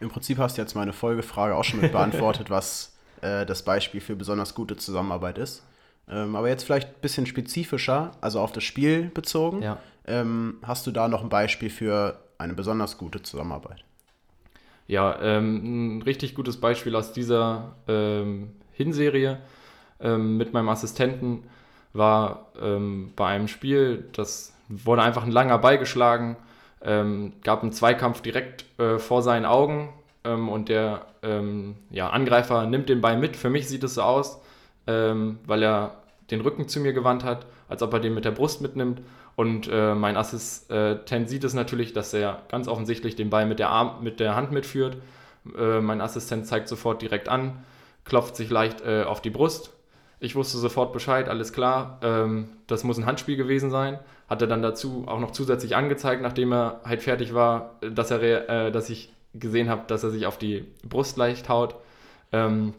Im Prinzip hast du jetzt meine Folgefrage auch schon mit [LAUGHS] beantwortet, was äh, das Beispiel für besonders gute Zusammenarbeit ist. Ähm, aber jetzt vielleicht ein bisschen spezifischer, also auf das Spiel bezogen. Ja. Ähm, hast du da noch ein Beispiel für eine besonders gute Zusammenarbeit? Ja, ähm, ein richtig gutes Beispiel aus dieser ähm, Hinserie ähm, mit meinem Assistenten war ähm, bei einem Spiel, das wurde einfach ein langer Ball geschlagen, ähm, gab einen Zweikampf direkt äh, vor seinen Augen und der ja, Angreifer nimmt den Ball mit. Für mich sieht es so aus, weil er den Rücken zu mir gewandt hat, als ob er den mit der Brust mitnimmt. Und äh, mein Assistent sieht es natürlich, dass er ganz offensichtlich den Ball mit der, Arm, mit der Hand mitführt. Äh, mein Assistent zeigt sofort direkt an, klopft sich leicht äh, auf die Brust. Ich wusste sofort Bescheid, alles klar, ähm, das muss ein Handspiel gewesen sein hat er dann dazu auch noch zusätzlich angezeigt, nachdem er halt fertig war, dass, er, äh, dass ich gesehen habe, dass er sich auf die Brust leicht haut. Ähm,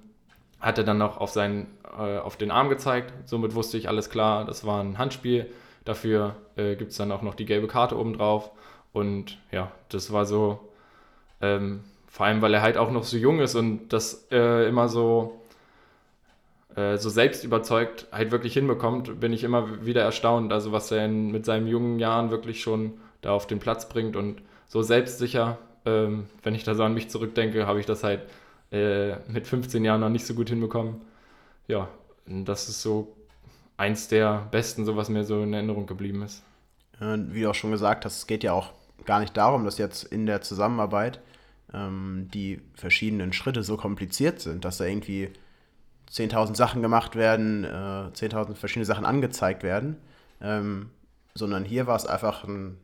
hat er dann noch auf, seinen, äh, auf den Arm gezeigt. Somit wusste ich, alles klar, das war ein Handspiel. Dafür äh, gibt es dann auch noch die gelbe Karte obendrauf. Und ja, das war so, ähm, vor allem weil er halt auch noch so jung ist und das äh, immer so äh, so selbst überzeugt halt wirklich hinbekommt, bin ich immer wieder erstaunt. Also was er in, mit seinen jungen Jahren wirklich schon da auf den Platz bringt und so selbstsicher, ähm, wenn ich da so an mich zurückdenke, habe ich das halt äh, mit 15 Jahren noch nicht so gut hinbekommen. Ja, das ist so eins der besten, so was mir so in Erinnerung geblieben ist. Wie du auch schon gesagt hast, es geht ja auch gar nicht darum, dass jetzt in der Zusammenarbeit ähm, die verschiedenen Schritte so kompliziert sind, dass da irgendwie 10.000 Sachen gemacht werden, äh, 10.000 verschiedene Sachen angezeigt werden, ähm, sondern hier war es einfach ein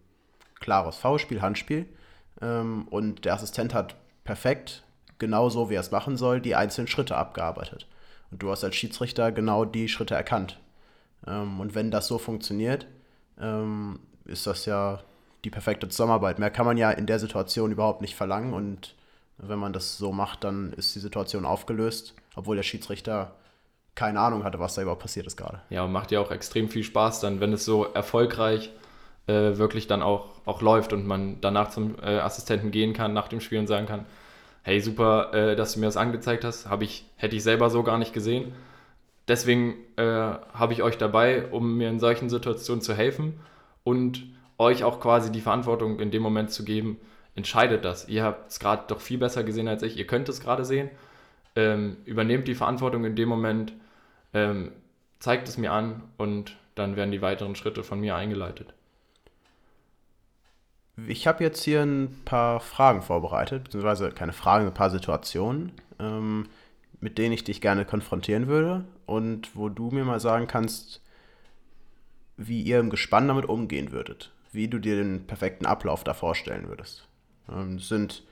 klares V-Spiel, Handspiel ähm, und der Assistent hat perfekt genau so, wie er es machen soll, die einzelnen Schritte abgearbeitet. Und du hast als Schiedsrichter genau die Schritte erkannt. Ähm, und wenn das so funktioniert, ähm, ist das ja die perfekte Zusammenarbeit. Mehr kann man ja in der Situation überhaupt nicht verlangen. Und wenn man das so macht, dann ist die Situation aufgelöst, obwohl der Schiedsrichter keine Ahnung hatte, was da überhaupt passiert ist gerade. Ja, und macht ja auch extrem viel Spaß dann, wenn es so erfolgreich äh, wirklich dann auch, auch läuft und man danach zum äh, Assistenten gehen kann nach dem Spiel und sagen kann, hey, super, äh, dass du mir das angezeigt hast, ich, hätte ich selber so gar nicht gesehen. Deswegen äh, habe ich euch dabei, um mir in solchen Situationen zu helfen und euch auch quasi die Verantwortung in dem Moment zu geben, entscheidet das. Ihr habt es gerade doch viel besser gesehen als ich, ihr könnt es gerade sehen. Ähm, übernehmt die Verantwortung in dem Moment, ähm, zeigt es mir an und dann werden die weiteren Schritte von mir eingeleitet. Ich habe jetzt hier ein paar Fragen vorbereitet, beziehungsweise keine Fragen, ein paar Situationen, ähm, mit denen ich dich gerne konfrontieren würde und wo du mir mal sagen kannst, wie ihr im Gespann damit umgehen würdet, wie du dir den perfekten Ablauf da vorstellen würdest. Ähm, das sind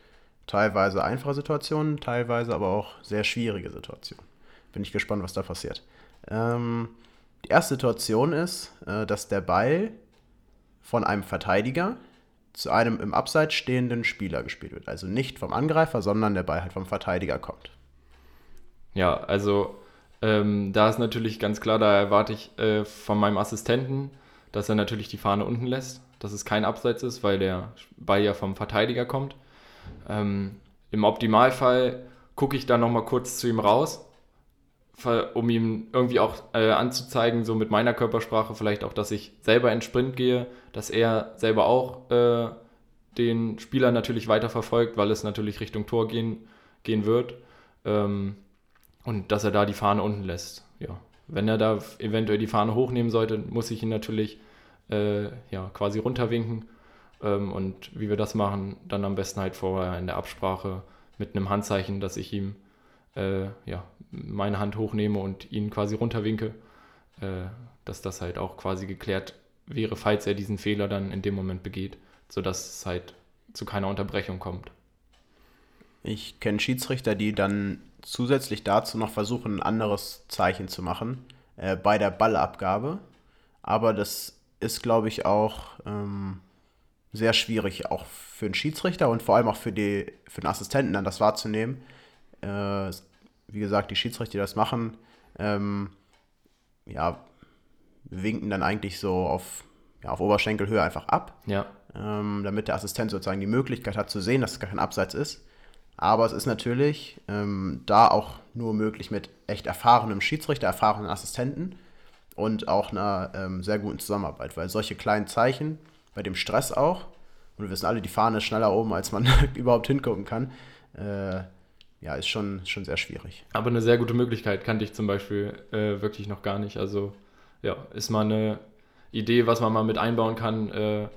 teilweise einfache Situationen, teilweise aber auch sehr schwierige Situationen. Bin ich gespannt, was da passiert. Ähm, die erste Situation ist, äh, dass der Ball von einem Verteidiger zu einem im Abseits stehenden Spieler gespielt wird. Also nicht vom Angreifer, sondern der Ball halt vom Verteidiger kommt. Ja, also ähm, da ist natürlich ganz klar, da erwarte ich äh, von meinem Assistenten, dass er natürlich die Fahne unten lässt, dass es kein Abseits ist, weil der Ball ja vom Verteidiger kommt. Ähm, Im Optimalfall gucke ich dann nochmal kurz zu ihm raus, um ihm irgendwie auch äh, anzuzeigen, so mit meiner Körpersprache vielleicht auch, dass ich selber in Sprint gehe, dass er selber auch äh, den Spieler natürlich weiter verfolgt, weil es natürlich Richtung Tor gehen, gehen wird. Ähm, und dass er da die Fahne unten lässt. Ja. Wenn er da eventuell die Fahne hochnehmen sollte, muss ich ihn natürlich äh, ja, quasi runterwinken. Ähm, und wie wir das machen, dann am besten halt vorher in der Absprache mit einem Handzeichen, dass ich ihm äh, ja, meine Hand hochnehme und ihn quasi runterwinke, äh, dass das halt auch quasi geklärt wäre, falls er diesen Fehler dann in dem Moment begeht, sodass es halt zu keiner Unterbrechung kommt. Ich kenne Schiedsrichter, die dann zusätzlich dazu noch versuchen, ein anderes Zeichen zu machen äh, bei der Ballabgabe. Aber das ist, glaube ich, auch ähm, sehr schwierig, auch für einen Schiedsrichter und vor allem auch für, die, für den Assistenten dann das wahrzunehmen. Äh, wie gesagt, die Schiedsrichter, die das machen, ähm, ja, winken dann eigentlich so auf, ja, auf Oberschenkelhöhe einfach ab. Ja. Ähm, damit der Assistent sozusagen die Möglichkeit hat zu sehen, dass es gar kein Abseits ist. Aber es ist natürlich ähm, da auch nur möglich mit echt erfahrenem Schiedsrichter, erfahrenen Assistenten und auch einer ähm, sehr guten Zusammenarbeit, weil solche kleinen Zeichen, bei dem Stress auch, und wir wissen alle, die Fahne ist schneller oben, als man [LAUGHS] überhaupt hingucken kann, äh, ja, ist schon, schon sehr schwierig. Aber eine sehr gute Möglichkeit kannte ich zum Beispiel äh, wirklich noch gar nicht. Also ja, ist mal eine Idee, was man mal mit einbauen kann äh,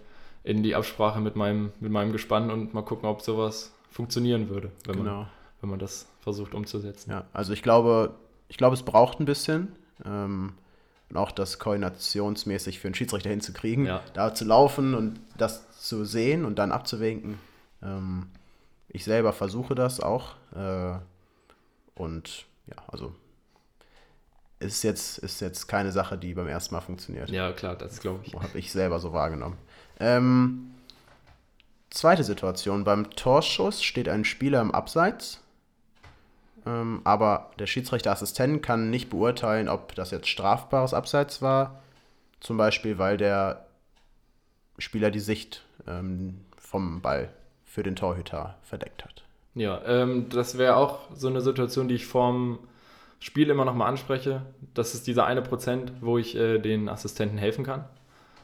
in die Absprache mit meinem, mit meinem Gespann und mal gucken, ob sowas funktionieren würde, wenn, genau. man, wenn man das versucht umzusetzen. Ja, also ich glaube, ich glaube, es braucht ein bisschen. Ähm, und auch das koordinationsmäßig für einen Schiedsrichter hinzukriegen, ja. da zu laufen und das zu sehen und dann abzuwinken. Ähm, ich selber versuche das auch. Äh, und ja, also ist jetzt, ist jetzt keine Sache, die beim ersten Mal funktioniert. Ja, klar, das glaube ich. Habe ich selber so wahrgenommen. Ähm, Zweite Situation. Beim Torschuss steht ein Spieler im Abseits, ähm, aber der Schiedsrichterassistent kann nicht beurteilen, ob das jetzt strafbares Abseits war. Zum Beispiel, weil der Spieler die Sicht ähm, vom Ball für den Torhüter verdeckt hat. Ja, ähm, das wäre auch so eine Situation, die ich vorm Spiel immer nochmal anspreche. Das ist dieser eine Prozent, wo ich äh, den Assistenten helfen kann.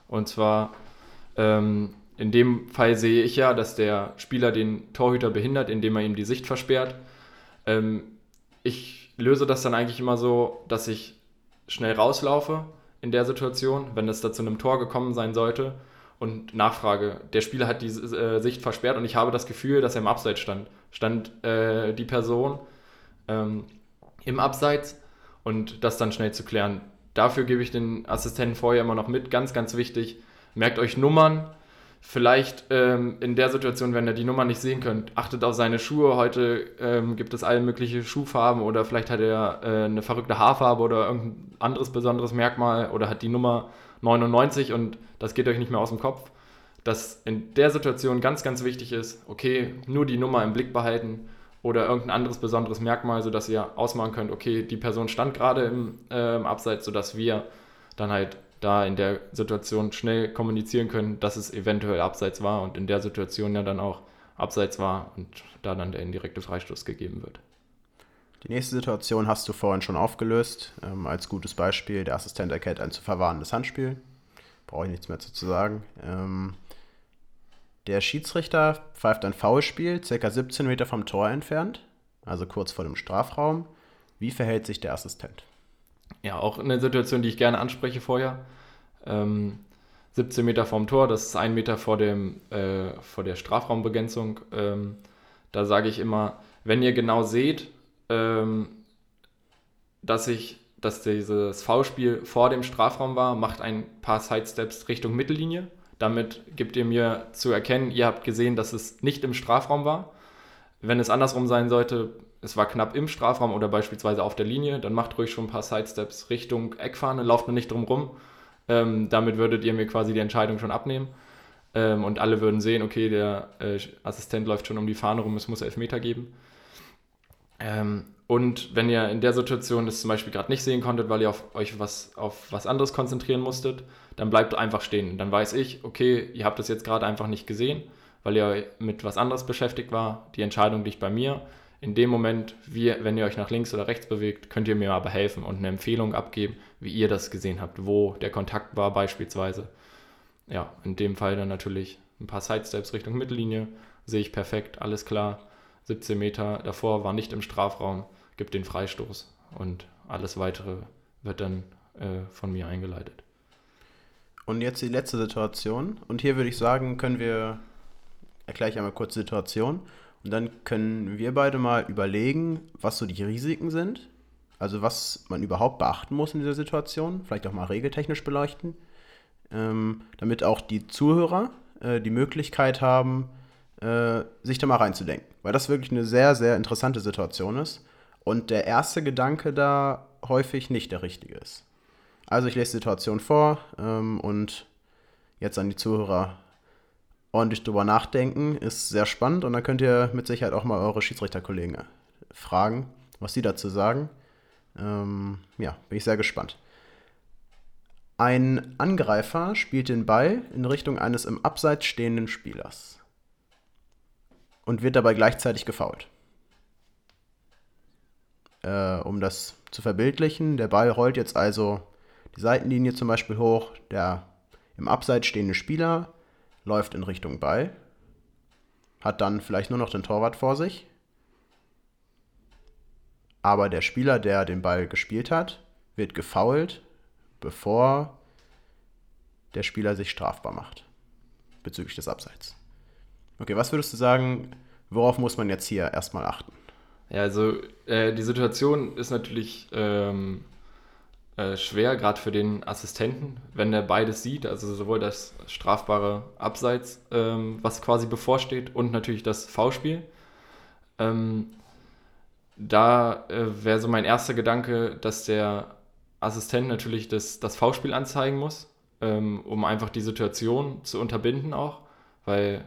Und zwar ähm, in dem Fall sehe ich ja, dass der Spieler den Torhüter behindert, indem er ihm die Sicht versperrt. Ähm, ich löse das dann eigentlich immer so, dass ich schnell rauslaufe in der Situation, wenn es da zu einem Tor gekommen sein sollte und nachfrage, der Spieler hat die äh, Sicht versperrt und ich habe das Gefühl, dass er im Abseits stand. Stand äh, die Person ähm, im Abseits und das dann schnell zu klären. Dafür gebe ich den Assistenten vorher immer noch mit, ganz, ganz wichtig. Merkt euch Nummern, vielleicht ähm, in der Situation, wenn ihr die Nummer nicht sehen könnt, achtet auf seine Schuhe. Heute ähm, gibt es alle möglichen Schuhfarben oder vielleicht hat er äh, eine verrückte Haarfarbe oder irgendein anderes besonderes Merkmal oder hat die Nummer 99 und das geht euch nicht mehr aus dem Kopf. Dass in der Situation ganz, ganz wichtig ist, okay, nur die Nummer im Blick behalten oder irgendein anderes besonderes Merkmal, sodass ihr ausmachen könnt, okay, die Person stand gerade im, äh, Abseits, sodass wir dann halt da in der Situation schnell kommunizieren können, dass es eventuell abseits war und in der Situation ja dann auch abseits war und da dann der indirekte Freistoß gegeben wird. Die nächste Situation hast du vorhin schon aufgelöst. Ähm, als gutes Beispiel, der Assistent erkennt ein zu verwahrendes Handspiel. Brauche ich nichts mehr zu sagen. Ähm, der Schiedsrichter pfeift ein Foulspiel, circa 17 Meter vom Tor entfernt, also kurz vor dem Strafraum. Wie verhält sich der Assistent? Ja, auch eine Situation, die ich gerne anspreche vorher. Ähm, 17 Meter vorm Tor, das ist ein Meter vor, dem, äh, vor der Strafraumbegrenzung. Ähm, da sage ich immer, wenn ihr genau seht, ähm, dass ich, dass dieses Foulspiel vor dem Strafraum war, macht ein paar Sidesteps Richtung Mittellinie. Damit gebt ihr mir zu erkennen, ihr habt gesehen, dass es nicht im Strafraum war. Wenn es andersrum sein sollte, es war knapp im Strafraum oder beispielsweise auf der Linie, dann macht ruhig schon ein paar Sidesteps Richtung Eckfahne, lauft nur nicht drum rum. Ähm, damit würdet ihr mir quasi die Entscheidung schon abnehmen. Ähm, und alle würden sehen, okay, der äh, Assistent läuft schon um die Fahne rum, es muss Elfmeter geben. Ähm, und wenn ihr in der Situation das zum Beispiel gerade nicht sehen konntet, weil ihr auf euch was, auf was anderes konzentrieren musstet, dann bleibt einfach stehen. Dann weiß ich, okay, ihr habt das jetzt gerade einfach nicht gesehen, weil ihr mit was anderes beschäftigt war. Die Entscheidung liegt bei mir in dem Moment, wie, wenn ihr euch nach links oder rechts bewegt, könnt ihr mir aber helfen und eine Empfehlung abgeben, wie ihr das gesehen habt, wo der Kontakt war beispielsweise. Ja, in dem Fall dann natürlich ein paar Sidesteps Richtung Mittellinie, sehe ich perfekt, alles klar. 17 Meter davor war nicht im Strafraum, gibt den Freistoß und alles weitere wird dann äh, von mir eingeleitet. Und jetzt die letzte Situation. Und hier würde ich sagen, können wir, erkläre ich einmal kurz die Situation und dann können wir beide mal überlegen, was so die Risiken sind. Also was man überhaupt beachten muss in dieser Situation. Vielleicht auch mal regeltechnisch beleuchten. Ähm, damit auch die Zuhörer äh, die Möglichkeit haben, äh, sich da mal reinzudenken. Weil das wirklich eine sehr, sehr interessante Situation ist. Und der erste Gedanke da häufig nicht der richtige ist. Also ich lese die Situation vor ähm, und jetzt an die Zuhörer ordentlich drüber nachdenken. Ist sehr spannend und dann könnt ihr mit Sicherheit auch mal eure Schiedsrichterkollegen fragen, was sie dazu sagen. Ähm, ja, bin ich sehr gespannt. Ein Angreifer spielt den Ball in Richtung eines im Abseits stehenden Spielers und wird dabei gleichzeitig gefault. Äh, um das zu verbildlichen, der Ball rollt jetzt also die Seitenlinie zum Beispiel hoch, der im Abseits stehende Spieler läuft in Richtung Ball, hat dann vielleicht nur noch den Torwart vor sich, aber der Spieler, der den Ball gespielt hat, wird gefoult, bevor der Spieler sich strafbar macht bezüglich des Abseits. Okay, was würdest du sagen, worauf muss man jetzt hier erstmal achten? Ja, also äh, die Situation ist natürlich ähm, äh, schwer, gerade für den Assistenten, wenn er beides sieht, also sowohl das strafbare Abseits, ähm, was quasi bevorsteht, und natürlich das V-Spiel. Ähm, da äh, wäre so mein erster Gedanke, dass der Assistent natürlich das, das V-Spiel anzeigen muss, ähm, um einfach die Situation zu unterbinden auch, weil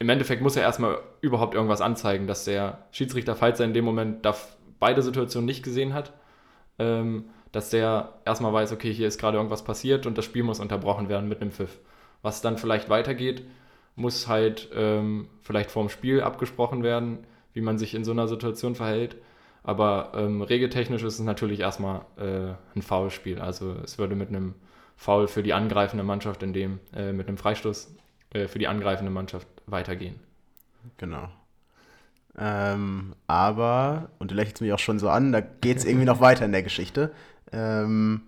im Endeffekt muss er erstmal überhaupt irgendwas anzeigen, dass der Schiedsrichter, falls er in dem Moment beide Situationen nicht gesehen hat, ähm, dass der erstmal weiß, okay, hier ist gerade irgendwas passiert und das Spiel muss unterbrochen werden mit einem Pfiff. Was dann vielleicht weitergeht, muss halt ähm, vielleicht vorm Spiel abgesprochen werden, wie man sich in so einer Situation verhält. Aber ähm, regeltechnisch ist es natürlich erstmal äh, ein Foulspiel. Also es würde mit einem Foul für die angreifende Mannschaft, in dem äh, mit einem Freistoß äh, für die angreifende Mannschaft weitergehen. Genau. Ähm, aber, und du lächelst mich auch schon so an, da geht es irgendwie noch weiter in der Geschichte. Ähm,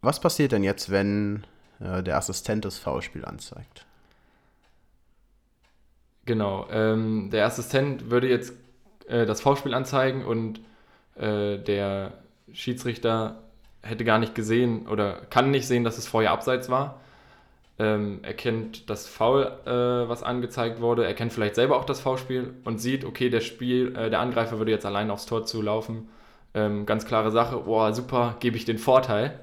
was passiert denn jetzt, wenn äh, der Assistent das Foulspiel anzeigt? Genau, ähm, der Assistent würde jetzt äh, das Foulspiel anzeigen und äh, der Schiedsrichter hätte gar nicht gesehen oder kann nicht sehen, dass es vorher abseits war. ähm, erkennt das Foul, äh, was angezeigt wurde, erkennt vielleicht selber auch das Foulspiel und sieht, okay, der Spiel, äh, der Angreifer würde jetzt allein aufs Tor zulaufen. Ähm, ganz klare Sache, boah, super, gebe ich den Vorteil.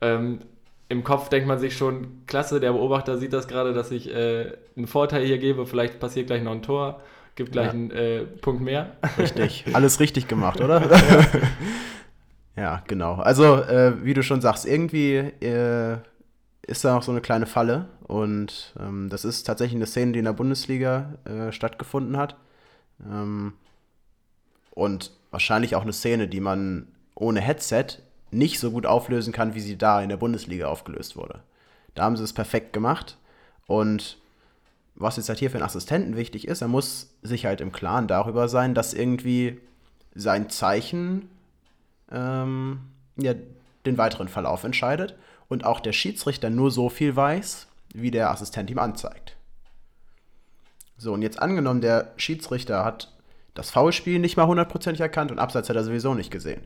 Ähm, Im Kopf denkt man sich schon, klasse, der Beobachter sieht das gerade, dass ich äh, einen Vorteil hier gebe, vielleicht passiert gleich noch ein Tor, gibt gleich ja. einen äh, Punkt mehr. Richtig, [LAUGHS] alles richtig gemacht, oder? [LAUGHS] ja, genau. Also, äh, wie du schon sagst, irgendwie äh, ist da noch so eine kleine Falle. Und ähm, das ist tatsächlich eine Szene, die in der Bundesliga äh, stattgefunden hat. Ähm, und wahrscheinlich auch eine Szene, die man ohne Headset nicht so gut auflösen kann, wie sie da in der Bundesliga aufgelöst wurde. Da haben sie es perfekt gemacht. Und was jetzt halt hier für einen Assistenten wichtig ist, er muss sich halt im Klaren darüber sein, dass irgendwie sein Zeichen ähm, ja, den weiteren Verlauf entscheidet und auch der Schiedsrichter nur so viel weiß, wie der Assistent ihm anzeigt. So, und jetzt angenommen, der Schiedsrichter hat das Foulspiel nicht mal hundertprozentig erkannt und Abseits hat er sowieso nicht gesehen.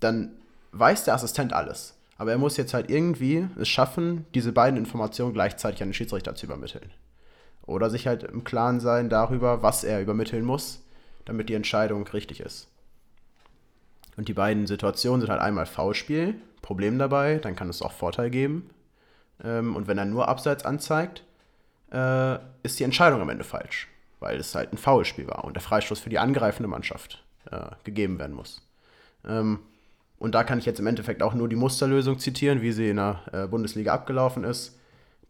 Dann weiß der Assistent alles. Aber er muss jetzt halt irgendwie es schaffen, diese beiden Informationen gleichzeitig an den Schiedsrichter zu übermitteln. Oder sich halt im Klaren sein darüber, was er übermitteln muss, damit die Entscheidung richtig ist. Und die beiden Situationen sind halt einmal Foulspiel, Problem dabei, dann kann es auch Vorteil geben. Ähm, und wenn er nur Abseits anzeigt, äh, ist die Entscheidung am Ende falsch, weil es halt ein Foulspiel war und der Freistoß für die angreifende Mannschaft äh, gegeben werden muss. Ähm, und da kann ich jetzt im Endeffekt auch nur die Musterlösung zitieren, wie sie in der äh, Bundesliga abgelaufen ist.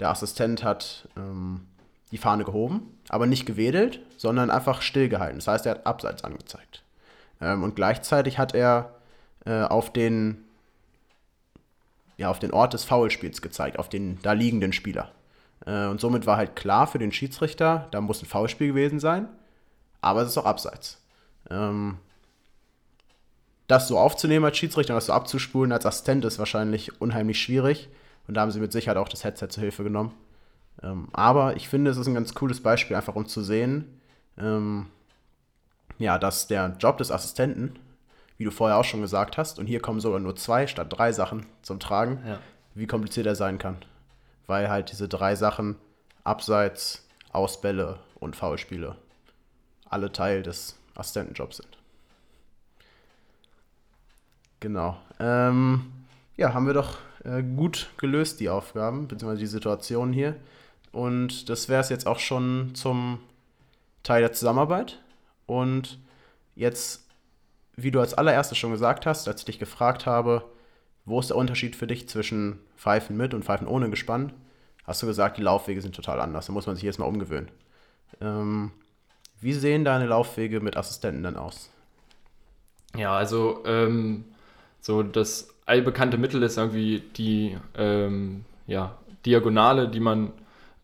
Der Assistent hat ähm, die Fahne gehoben, aber nicht gewedelt, sondern einfach stillgehalten. Das heißt, er hat Abseits angezeigt. Ähm, und gleichzeitig hat er äh, auf, den, ja, auf den Ort des Foulspiels gezeigt, auf den da liegenden Spieler. Äh, und somit war halt klar für den Schiedsrichter, da muss ein Foulspiel gewesen sein, aber es ist auch Abseits. Ähm, das so aufzunehmen als Schiedsrichter und das so abzuspulen als Assistent ist wahrscheinlich unheimlich schwierig. Und da haben sie mit Sicherheit auch das Headset zur Hilfe genommen. Ähm, aber ich finde, es ist ein ganz cooles Beispiel, einfach um zu sehen, ähm, ja, dass der Job des Assistenten, wie du vorher auch schon gesagt hast, und hier kommen sogar nur zwei statt drei Sachen zum Tragen, ja. wie kompliziert er sein kann. Weil halt diese drei Sachen, Abseits, Ausbälle und Foulspiele, alle Teil des Assistentenjobs sind. Genau. Ähm, ja, haben wir doch äh, gut gelöst, die Aufgaben, beziehungsweise die Situation hier. Und das wäre es jetzt auch schon zum Teil der Zusammenarbeit. Und jetzt, wie du als allererstes schon gesagt hast, als ich dich gefragt habe, wo ist der Unterschied für dich zwischen Pfeifen mit und Pfeifen ohne Gespann, hast du gesagt, die Laufwege sind total anders. Da muss man sich jetzt mal umgewöhnen. Ähm, wie sehen deine Laufwege mit Assistenten dann aus? Ja, also ähm, so das allbekannte Mittel ist irgendwie die ähm, ja, Diagonale, die man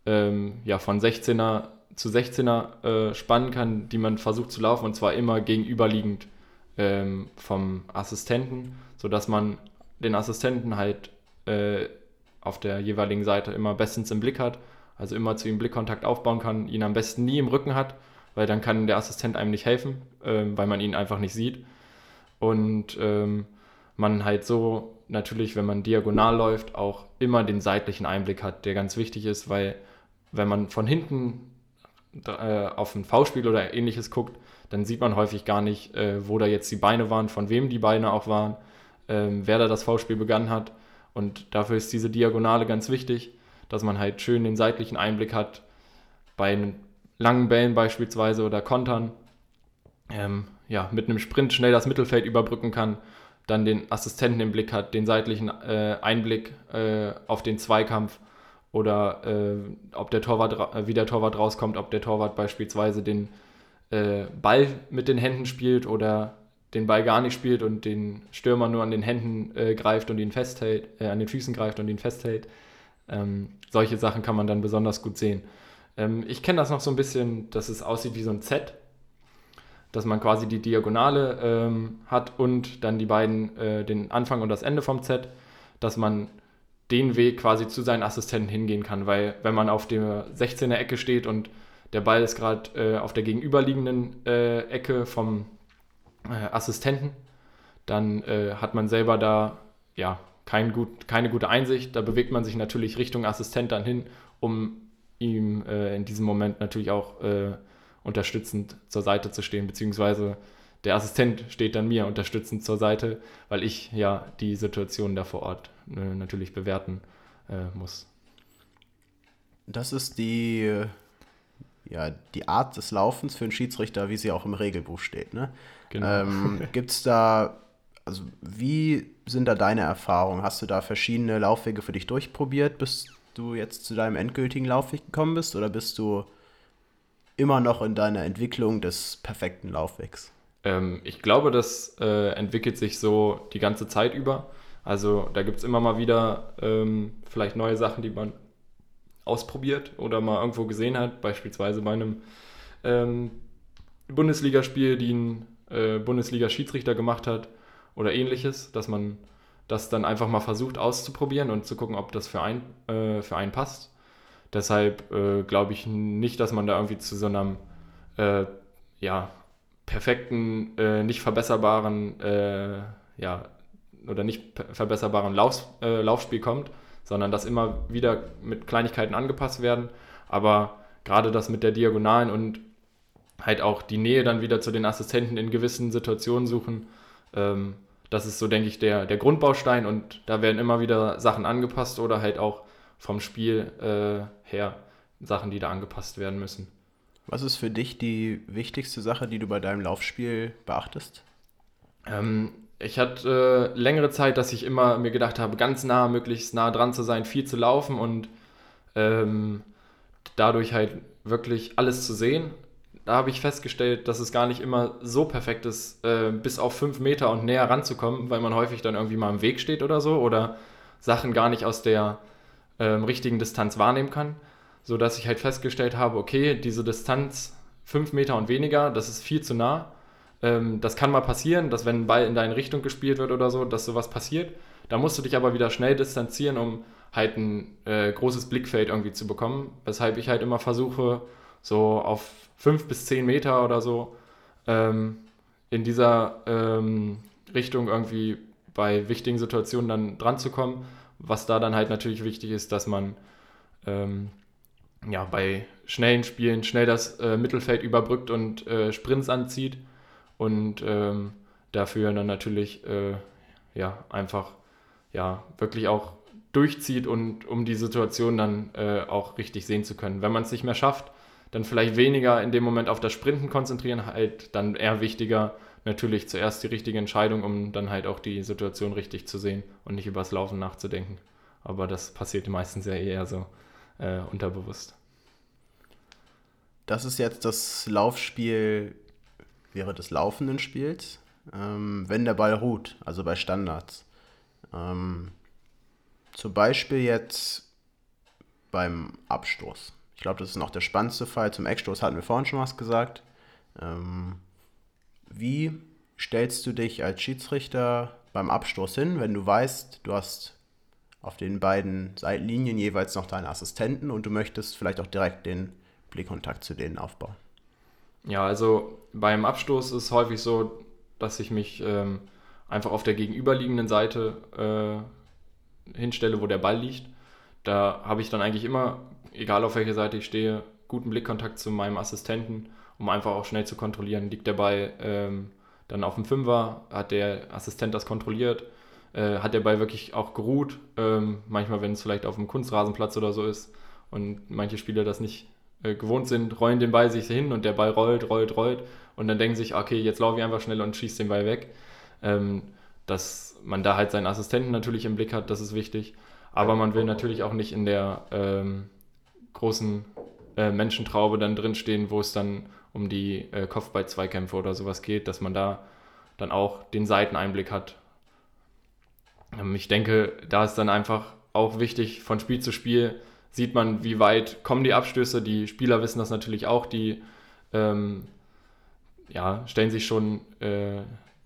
ähm, ja, von 16er zu 16er äh, spannen kann, die man versucht zu laufen und zwar immer gegenüberliegend ähm, vom Assistenten, sodass man den Assistenten halt äh, auf der jeweiligen Seite immer bestens im Blick hat, also immer zu ihm Blickkontakt aufbauen kann, ihn am besten nie im Rücken hat, weil dann kann der Assistent einem nicht helfen, äh, weil man ihn einfach nicht sieht. Und ähm, man halt so natürlich, wenn man diagonal läuft, auch immer den seitlichen Einblick hat, der ganz wichtig ist, weil wenn man von hinten äh, auf ein V-Spiel oder ähnliches guckt, dann sieht man häufig gar nicht, äh, wo da jetzt die Beine waren, von wem die Beine auch waren, ähm, wer da das V-Spiel begangen hat. Und dafür ist diese Diagonale ganz wichtig, dass man halt schön den seitlichen Einblick hat, bei langen Bällen beispielsweise oder Kontern, ähm, ja, mit einem Sprint schnell das Mittelfeld überbrücken kann, dann den Assistenten im Blick hat, den seitlichen äh, Einblick äh, auf den Zweikampf oder äh, ob der Torwart, äh, wie der Torwart rauskommt, ob der Torwart beispielsweise den äh, Ball mit den Händen spielt oder den Ball gar nicht spielt und den Stürmer nur an den Händen äh, greift und ihn festhält, äh, an den Füßen greift und ihn festhält. Ähm, solche Sachen kann man dann besonders gut sehen. Ähm, ich kenne das noch so ein bisschen, dass es aussieht wie so ein Z, dass man quasi die Diagonale ähm, hat und dann die beiden, äh, den Anfang und das Ende vom Z, dass man den Weg quasi zu seinen Assistenten hingehen kann, weil wenn man auf der 16er Ecke steht und der Ball ist gerade äh, auf der gegenüberliegenden äh, Ecke vom äh, Assistenten, dann äh, hat man selber da ja kein gut, keine gute Einsicht. Da bewegt man sich natürlich Richtung Assistent dann hin, um ihm äh, in diesem Moment natürlich auch äh, unterstützend zur Seite zu stehen, beziehungsweise der Assistent steht dann mir unterstützend zur Seite, weil ich ja die Situation da vor Ort äh, natürlich bewerten äh, muss. Das ist die, ja, die Art des Laufens für einen Schiedsrichter, wie sie auch im Regelbuch steht. Ne? Genau. Ähm, [LAUGHS] Gibt es da, also wie sind da deine Erfahrungen? Hast du da verschiedene Laufwege für dich durchprobiert, bis du jetzt zu deinem endgültigen Laufweg gekommen bist? Oder bist du immer noch in deiner Entwicklung des perfekten Laufwegs? Ähm, ich glaube, das äh, entwickelt sich so die ganze Zeit über. Also da gibt es immer mal wieder ähm, vielleicht neue Sachen, die man ausprobiert oder mal irgendwo gesehen hat, beispielsweise bei einem ähm, Bundesligaspiel, die ein äh, Bundesliga-Schiedsrichter gemacht hat oder ähnliches, dass man das dann einfach mal versucht auszuprobieren und zu gucken, ob das für, ein, äh, für einen passt. Deshalb äh, glaube ich nicht, dass man da irgendwie zu so einem äh, ja, perfekten, äh, nicht verbesserbaren äh, ja, oder nicht verbesserbaren Lauf, äh, Laufspiel kommt, sondern dass immer wieder mit Kleinigkeiten angepasst werden. Aber gerade das mit der Diagonalen und halt auch die Nähe dann wieder zu den Assistenten in gewissen Situationen suchen, ähm, das ist so, denke ich, der, der Grundbaustein und da werden immer wieder Sachen angepasst oder halt auch vom Spiel äh, her Sachen, die da angepasst werden müssen. Was ist für dich die wichtigste Sache, die du bei deinem Laufspiel beachtest? Ähm, ich hatte äh, längere Zeit, dass ich immer mir gedacht habe, ganz nah, möglichst nah dran zu sein, viel zu laufen und ähm, dadurch halt wirklich alles zu sehen. Da habe ich festgestellt, dass es gar nicht immer so perfekt ist, äh, bis auf fünf Meter und näher ranzukommen, weil man häufig dann irgendwie mal im Weg steht oder so oder Sachen gar nicht aus der ähm, richtigen Distanz wahrnehmen kann. So dass ich halt festgestellt habe, okay, diese Distanz fünf Meter und weniger, das ist viel zu nah ähm, das kann mal passieren, dass wenn ein Ball in deine Richtung gespielt wird oder so, dass sowas passiert. Da musst du dich aber wieder schnell distanzieren, um halt ein äh, großes Blickfeld irgendwie zu bekommen. Weshalb ich halt immer versuche, so auf fünf bis zehn Meter oder so ähm, in dieser ähm, Richtung irgendwie bei wichtigen Situationen dann dran zu kommen. Was da dann halt natürlich wichtig ist, dass man ähm, ja, bei schnellen Spielen schnell das äh, Mittelfeld überbrückt und äh, Sprints anzieht und ähm, dafür dann natürlich äh, ja, einfach ja, wirklich auch durchzieht und um die Situation dann äh, auch richtig sehen zu können. Wenn man es nicht mehr schafft, dann vielleicht weniger in dem Moment auf das Sprinten konzentrieren, halt dann eher wichtiger natürlich zuerst die richtige Entscheidung, um dann halt auch die Situation richtig zu sehen und nicht übers Laufen nachzudenken. Aber das passiert meistens ja eher so äh, unterbewusst. Das ist jetzt das Laufspiel während des laufenden Spiels, ähm, wenn der Ball ruht, also bei Standards. Ähm, zum Beispiel jetzt beim Abstoß. Ich glaube, das ist noch der spannendste Fall. Zum Eckstoß hatten wir vorhin schon was gesagt. Ähm, wie stellst du dich als Schiedsrichter beim Abstoß hin, wenn du weißt, du hast auf den beiden Seitenlinien jeweils noch deine Assistenten und du möchtest vielleicht auch direkt den Blickkontakt zu denen aufbauen? Ja, also beim Abstoß ist es häufig so, dass ich mich ähm, einfach auf der gegenüberliegenden Seite äh, hinstelle, wo der Ball liegt. Da habe ich dann eigentlich immer, egal auf welcher Seite ich stehe, guten Blickkontakt zu meinem Assistenten, um einfach auch schnell zu kontrollieren, liegt der Ball ähm, dann auf dem Fünfer, hat der Assistent das kontrolliert, äh, hat der Ball wirklich auch geruht. Ähm, manchmal, wenn es vielleicht auf dem Kunstrasenplatz oder so ist und manche Spieler das nicht äh, gewohnt sind, rollen den Ball sich hin und der Ball rollt, rollt, rollt und dann denken sich, okay, jetzt laufe ich einfach schnell und schieße den Ball weg. Ähm, dass man da halt seinen Assistenten natürlich im Blick hat, das ist wichtig. Aber man will natürlich auch nicht in der ähm, großen äh, Menschentraube dann drinstehen, wo es dann um die äh, Kopfball-Zweikämpfe oder sowas geht, dass man da dann auch den Seiteneinblick hat. Ähm, ich denke, da ist dann einfach auch wichtig von Spiel zu Spiel sieht man, wie weit kommen die Abstöße. Die Spieler wissen das natürlich auch, die ähm, ja, stellen sich schon äh,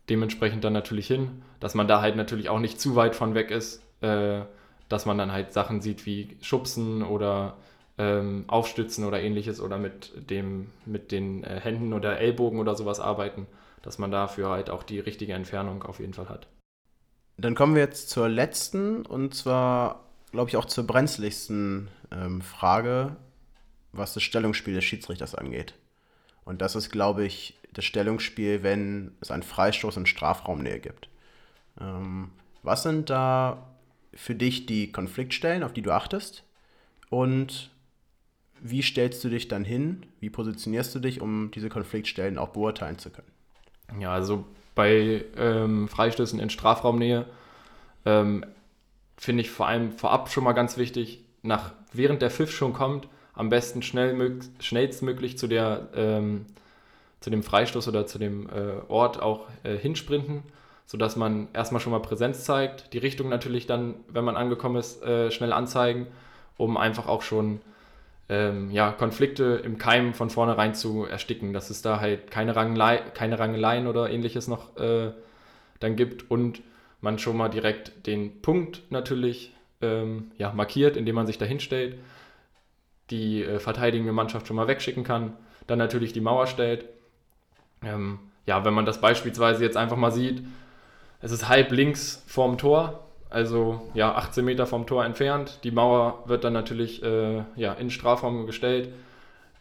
dementsprechend dann natürlich hin, dass man da halt natürlich auch nicht zu weit von weg ist, äh, dass man dann halt Sachen sieht wie Schubsen oder ähm, Aufstützen oder ähnliches oder mit, dem, mit den äh, Händen oder Ellbogen oder sowas arbeiten, dass man dafür halt auch die richtige Entfernung auf jeden Fall hat. Dann kommen wir jetzt zur letzten und zwar, glaube ich, auch zur brenzligsten ähm, Frage, was das Stellungsspiel des Schiedsrichters angeht. Und das ist, glaube ich, das Stellungsspiel, wenn es einen Freistoß in Strafraumnähe gibt. Ähm, was sind da für dich die Konfliktstellen, auf die du achtest? Und wie stellst du dich dann hin? Wie positionierst du dich, um diese Konfliktstellen auch beurteilen zu können? Ja, also bei ähm, Freistößen in Strafraumnähe ähm, finde ich vor allem vorab schon mal ganz wichtig, nach, während der Pfiff schon kommt, am besten schnell, schnellstmöglich zu, der, ähm, zu dem Freistoß oder zu dem äh, Ort auch äh, hinsprinten, sodass man erstmal schon mal Präsenz zeigt, die Richtung natürlich dann, wenn man angekommen ist, äh, schnell anzeigen, um einfach auch schon ähm, ja, Konflikte im Keim von vornherein zu ersticken, dass es da halt keine, Rangelei, keine Rangeleien oder ähnliches noch äh, dann gibt und man schon mal direkt den Punkt natürlich ähm, ja, markiert, indem man sich da hinstellt, die äh, verteidigende Mannschaft schon mal wegschicken kann, dann natürlich die Mauer stellt. Ähm, ja, wenn man das beispielsweise jetzt einfach mal sieht, es ist halb links vorm Tor, also ja, 18 Meter vom Tor entfernt. Die Mauer wird dann natürlich äh, ja, in Strafraum gestellt.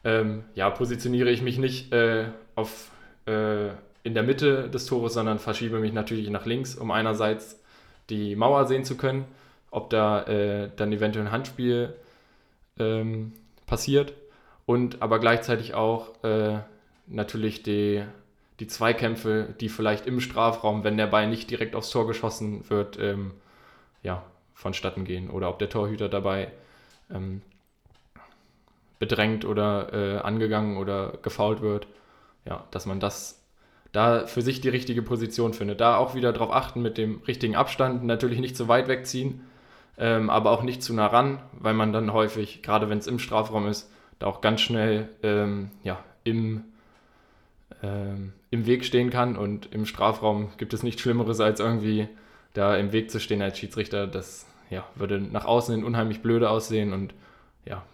Ähm, ja, positioniere ich mich nicht äh, auf, äh, in der Mitte des Tores, sondern verschiebe mich natürlich nach links, um einerseits die Mauer sehen zu können, ob da äh, dann eventuell ein Handspiel ähm, passiert und aber gleichzeitig auch äh, natürlich die, die Zweikämpfe, die vielleicht im Strafraum, wenn der Ball nicht direkt aufs Tor geschossen wird, ähm, ja, vonstatten gehen oder ob der Torhüter dabei ähm, bedrängt oder äh, angegangen oder gefault wird. Ja, dass man das da für sich die richtige Position findet. Da auch wieder darauf achten mit dem richtigen Abstand, natürlich nicht zu weit wegziehen, ähm, aber auch nicht zu nah ran, weil man dann häufig, gerade wenn es im Strafraum ist, da auch ganz schnell ähm, ja, im, im Weg stehen kann. Und im Strafraum gibt es nichts Schlimmeres als irgendwie da im Weg zu stehen als Schiedsrichter, das ja, würde nach außen hin unheimlich blöde aussehen und ja,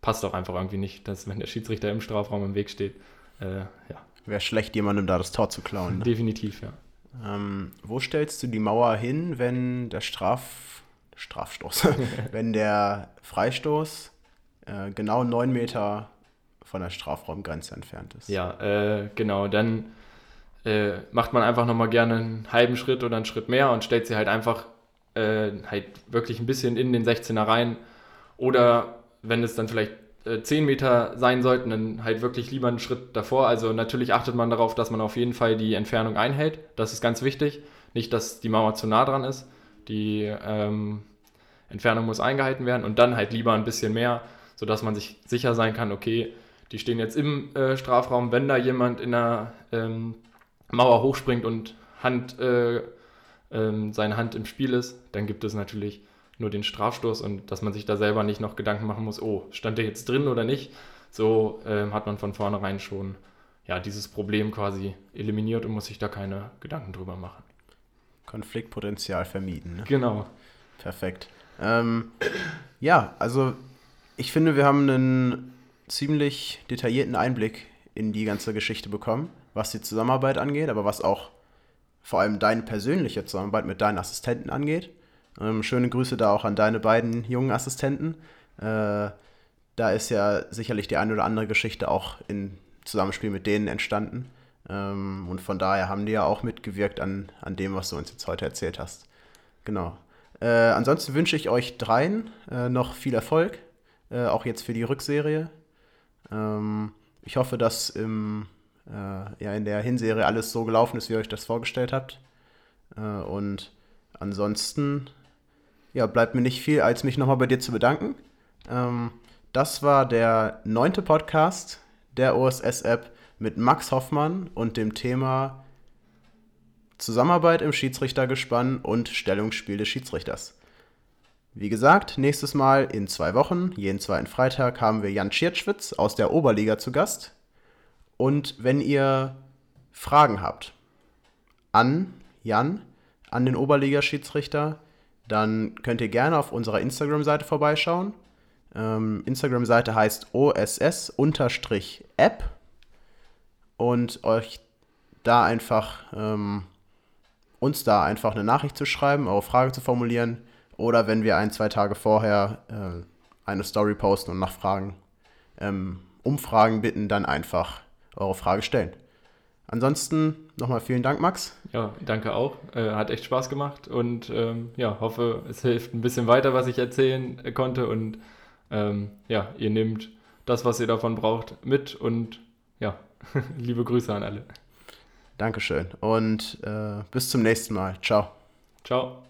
passt auch einfach irgendwie nicht, dass wenn der Schiedsrichter im Strafraum im Weg steht, äh, ja. Wäre schlecht, jemandem da das Tor zu klauen. Ne? Definitiv, ja. Ähm, wo stellst du die Mauer hin, wenn der Straf Strafstoß, [LAUGHS] wenn der Freistoß äh, genau neun Meter von der Strafraumgrenze entfernt ist? Ja, äh, genau, dann äh, macht man einfach nochmal gerne einen halben Schritt oder einen Schritt mehr und stellt sie halt einfach äh, halt wirklich ein bisschen in den 16er rein. Oder wenn es dann vielleicht äh, 10 Meter sein sollten, dann halt wirklich lieber einen Schritt davor. Also natürlich achtet man darauf, dass man auf jeden Fall die Entfernung einhält. Das ist ganz wichtig. Nicht, dass die Mauer zu nah dran ist. Die ähm, Entfernung muss eingehalten werden und dann halt lieber ein bisschen mehr, sodass man sich sicher sein kann, okay, die stehen jetzt im äh, Strafraum, wenn da jemand in der ähm, Mauer hochspringt und Hand, äh, äh, seine Hand im Spiel ist, dann gibt es natürlich nur den Strafstoß und dass man sich da selber nicht noch Gedanken machen muss, oh, stand der jetzt drin oder nicht. So äh, hat man von vornherein schon ja, dieses Problem quasi eliminiert und muss sich da keine Gedanken drüber machen. Konfliktpotenzial vermieden. Ne? Genau. Perfekt. Ähm, ja, also ich finde, wir haben einen ziemlich detaillierten Einblick in die ganze Geschichte bekommen was die Zusammenarbeit angeht, aber was auch vor allem deine persönliche Zusammenarbeit mit deinen Assistenten angeht. Ähm, schöne Grüße da auch an deine beiden jungen Assistenten. Äh, da ist ja sicherlich die eine oder andere Geschichte auch in Zusammenspiel mit denen entstanden. Ähm, und von daher haben die ja auch mitgewirkt an, an dem, was du uns jetzt heute erzählt hast. Genau. Äh, ansonsten wünsche ich euch dreien äh, noch viel Erfolg, äh, auch jetzt für die Rückserie. Ähm, ich hoffe, dass im äh, ja in der Hinserie alles so gelaufen ist, wie ihr euch das vorgestellt habt. Äh, und ansonsten ja, bleibt mir nicht viel, als mich nochmal bei dir zu bedanken. Ähm, das war der neunte Podcast der OSS-App mit Max Hoffmann und dem Thema Zusammenarbeit im Schiedsrichtergespann und Stellungsspiel des Schiedsrichters. Wie gesagt, nächstes Mal in zwei Wochen, jeden zweiten Freitag, haben wir Jan Schiertschwitz aus der Oberliga zu Gast. Und wenn ihr Fragen habt an Jan, an den Oberligaschiedsrichter, dann könnt ihr gerne auf unserer Instagram-Seite vorbeischauen. Ähm, Instagram-Seite heißt OSS-App und euch da einfach ähm, uns da einfach eine Nachricht zu schreiben, eure Frage zu formulieren oder wenn wir ein, zwei Tage vorher äh, eine Story posten und nach Fragen, ähm, Umfragen bitten, dann einfach eure Frage stellen. Ansonsten nochmal vielen Dank, Max. Ja, danke auch. Äh, hat echt Spaß gemacht und ähm, ja, hoffe, es hilft ein bisschen weiter, was ich erzählen konnte und ähm, ja, ihr nehmt das, was ihr davon braucht, mit und ja, [LAUGHS] liebe Grüße an alle. Dankeschön und äh, bis zum nächsten Mal. Ciao. Ciao.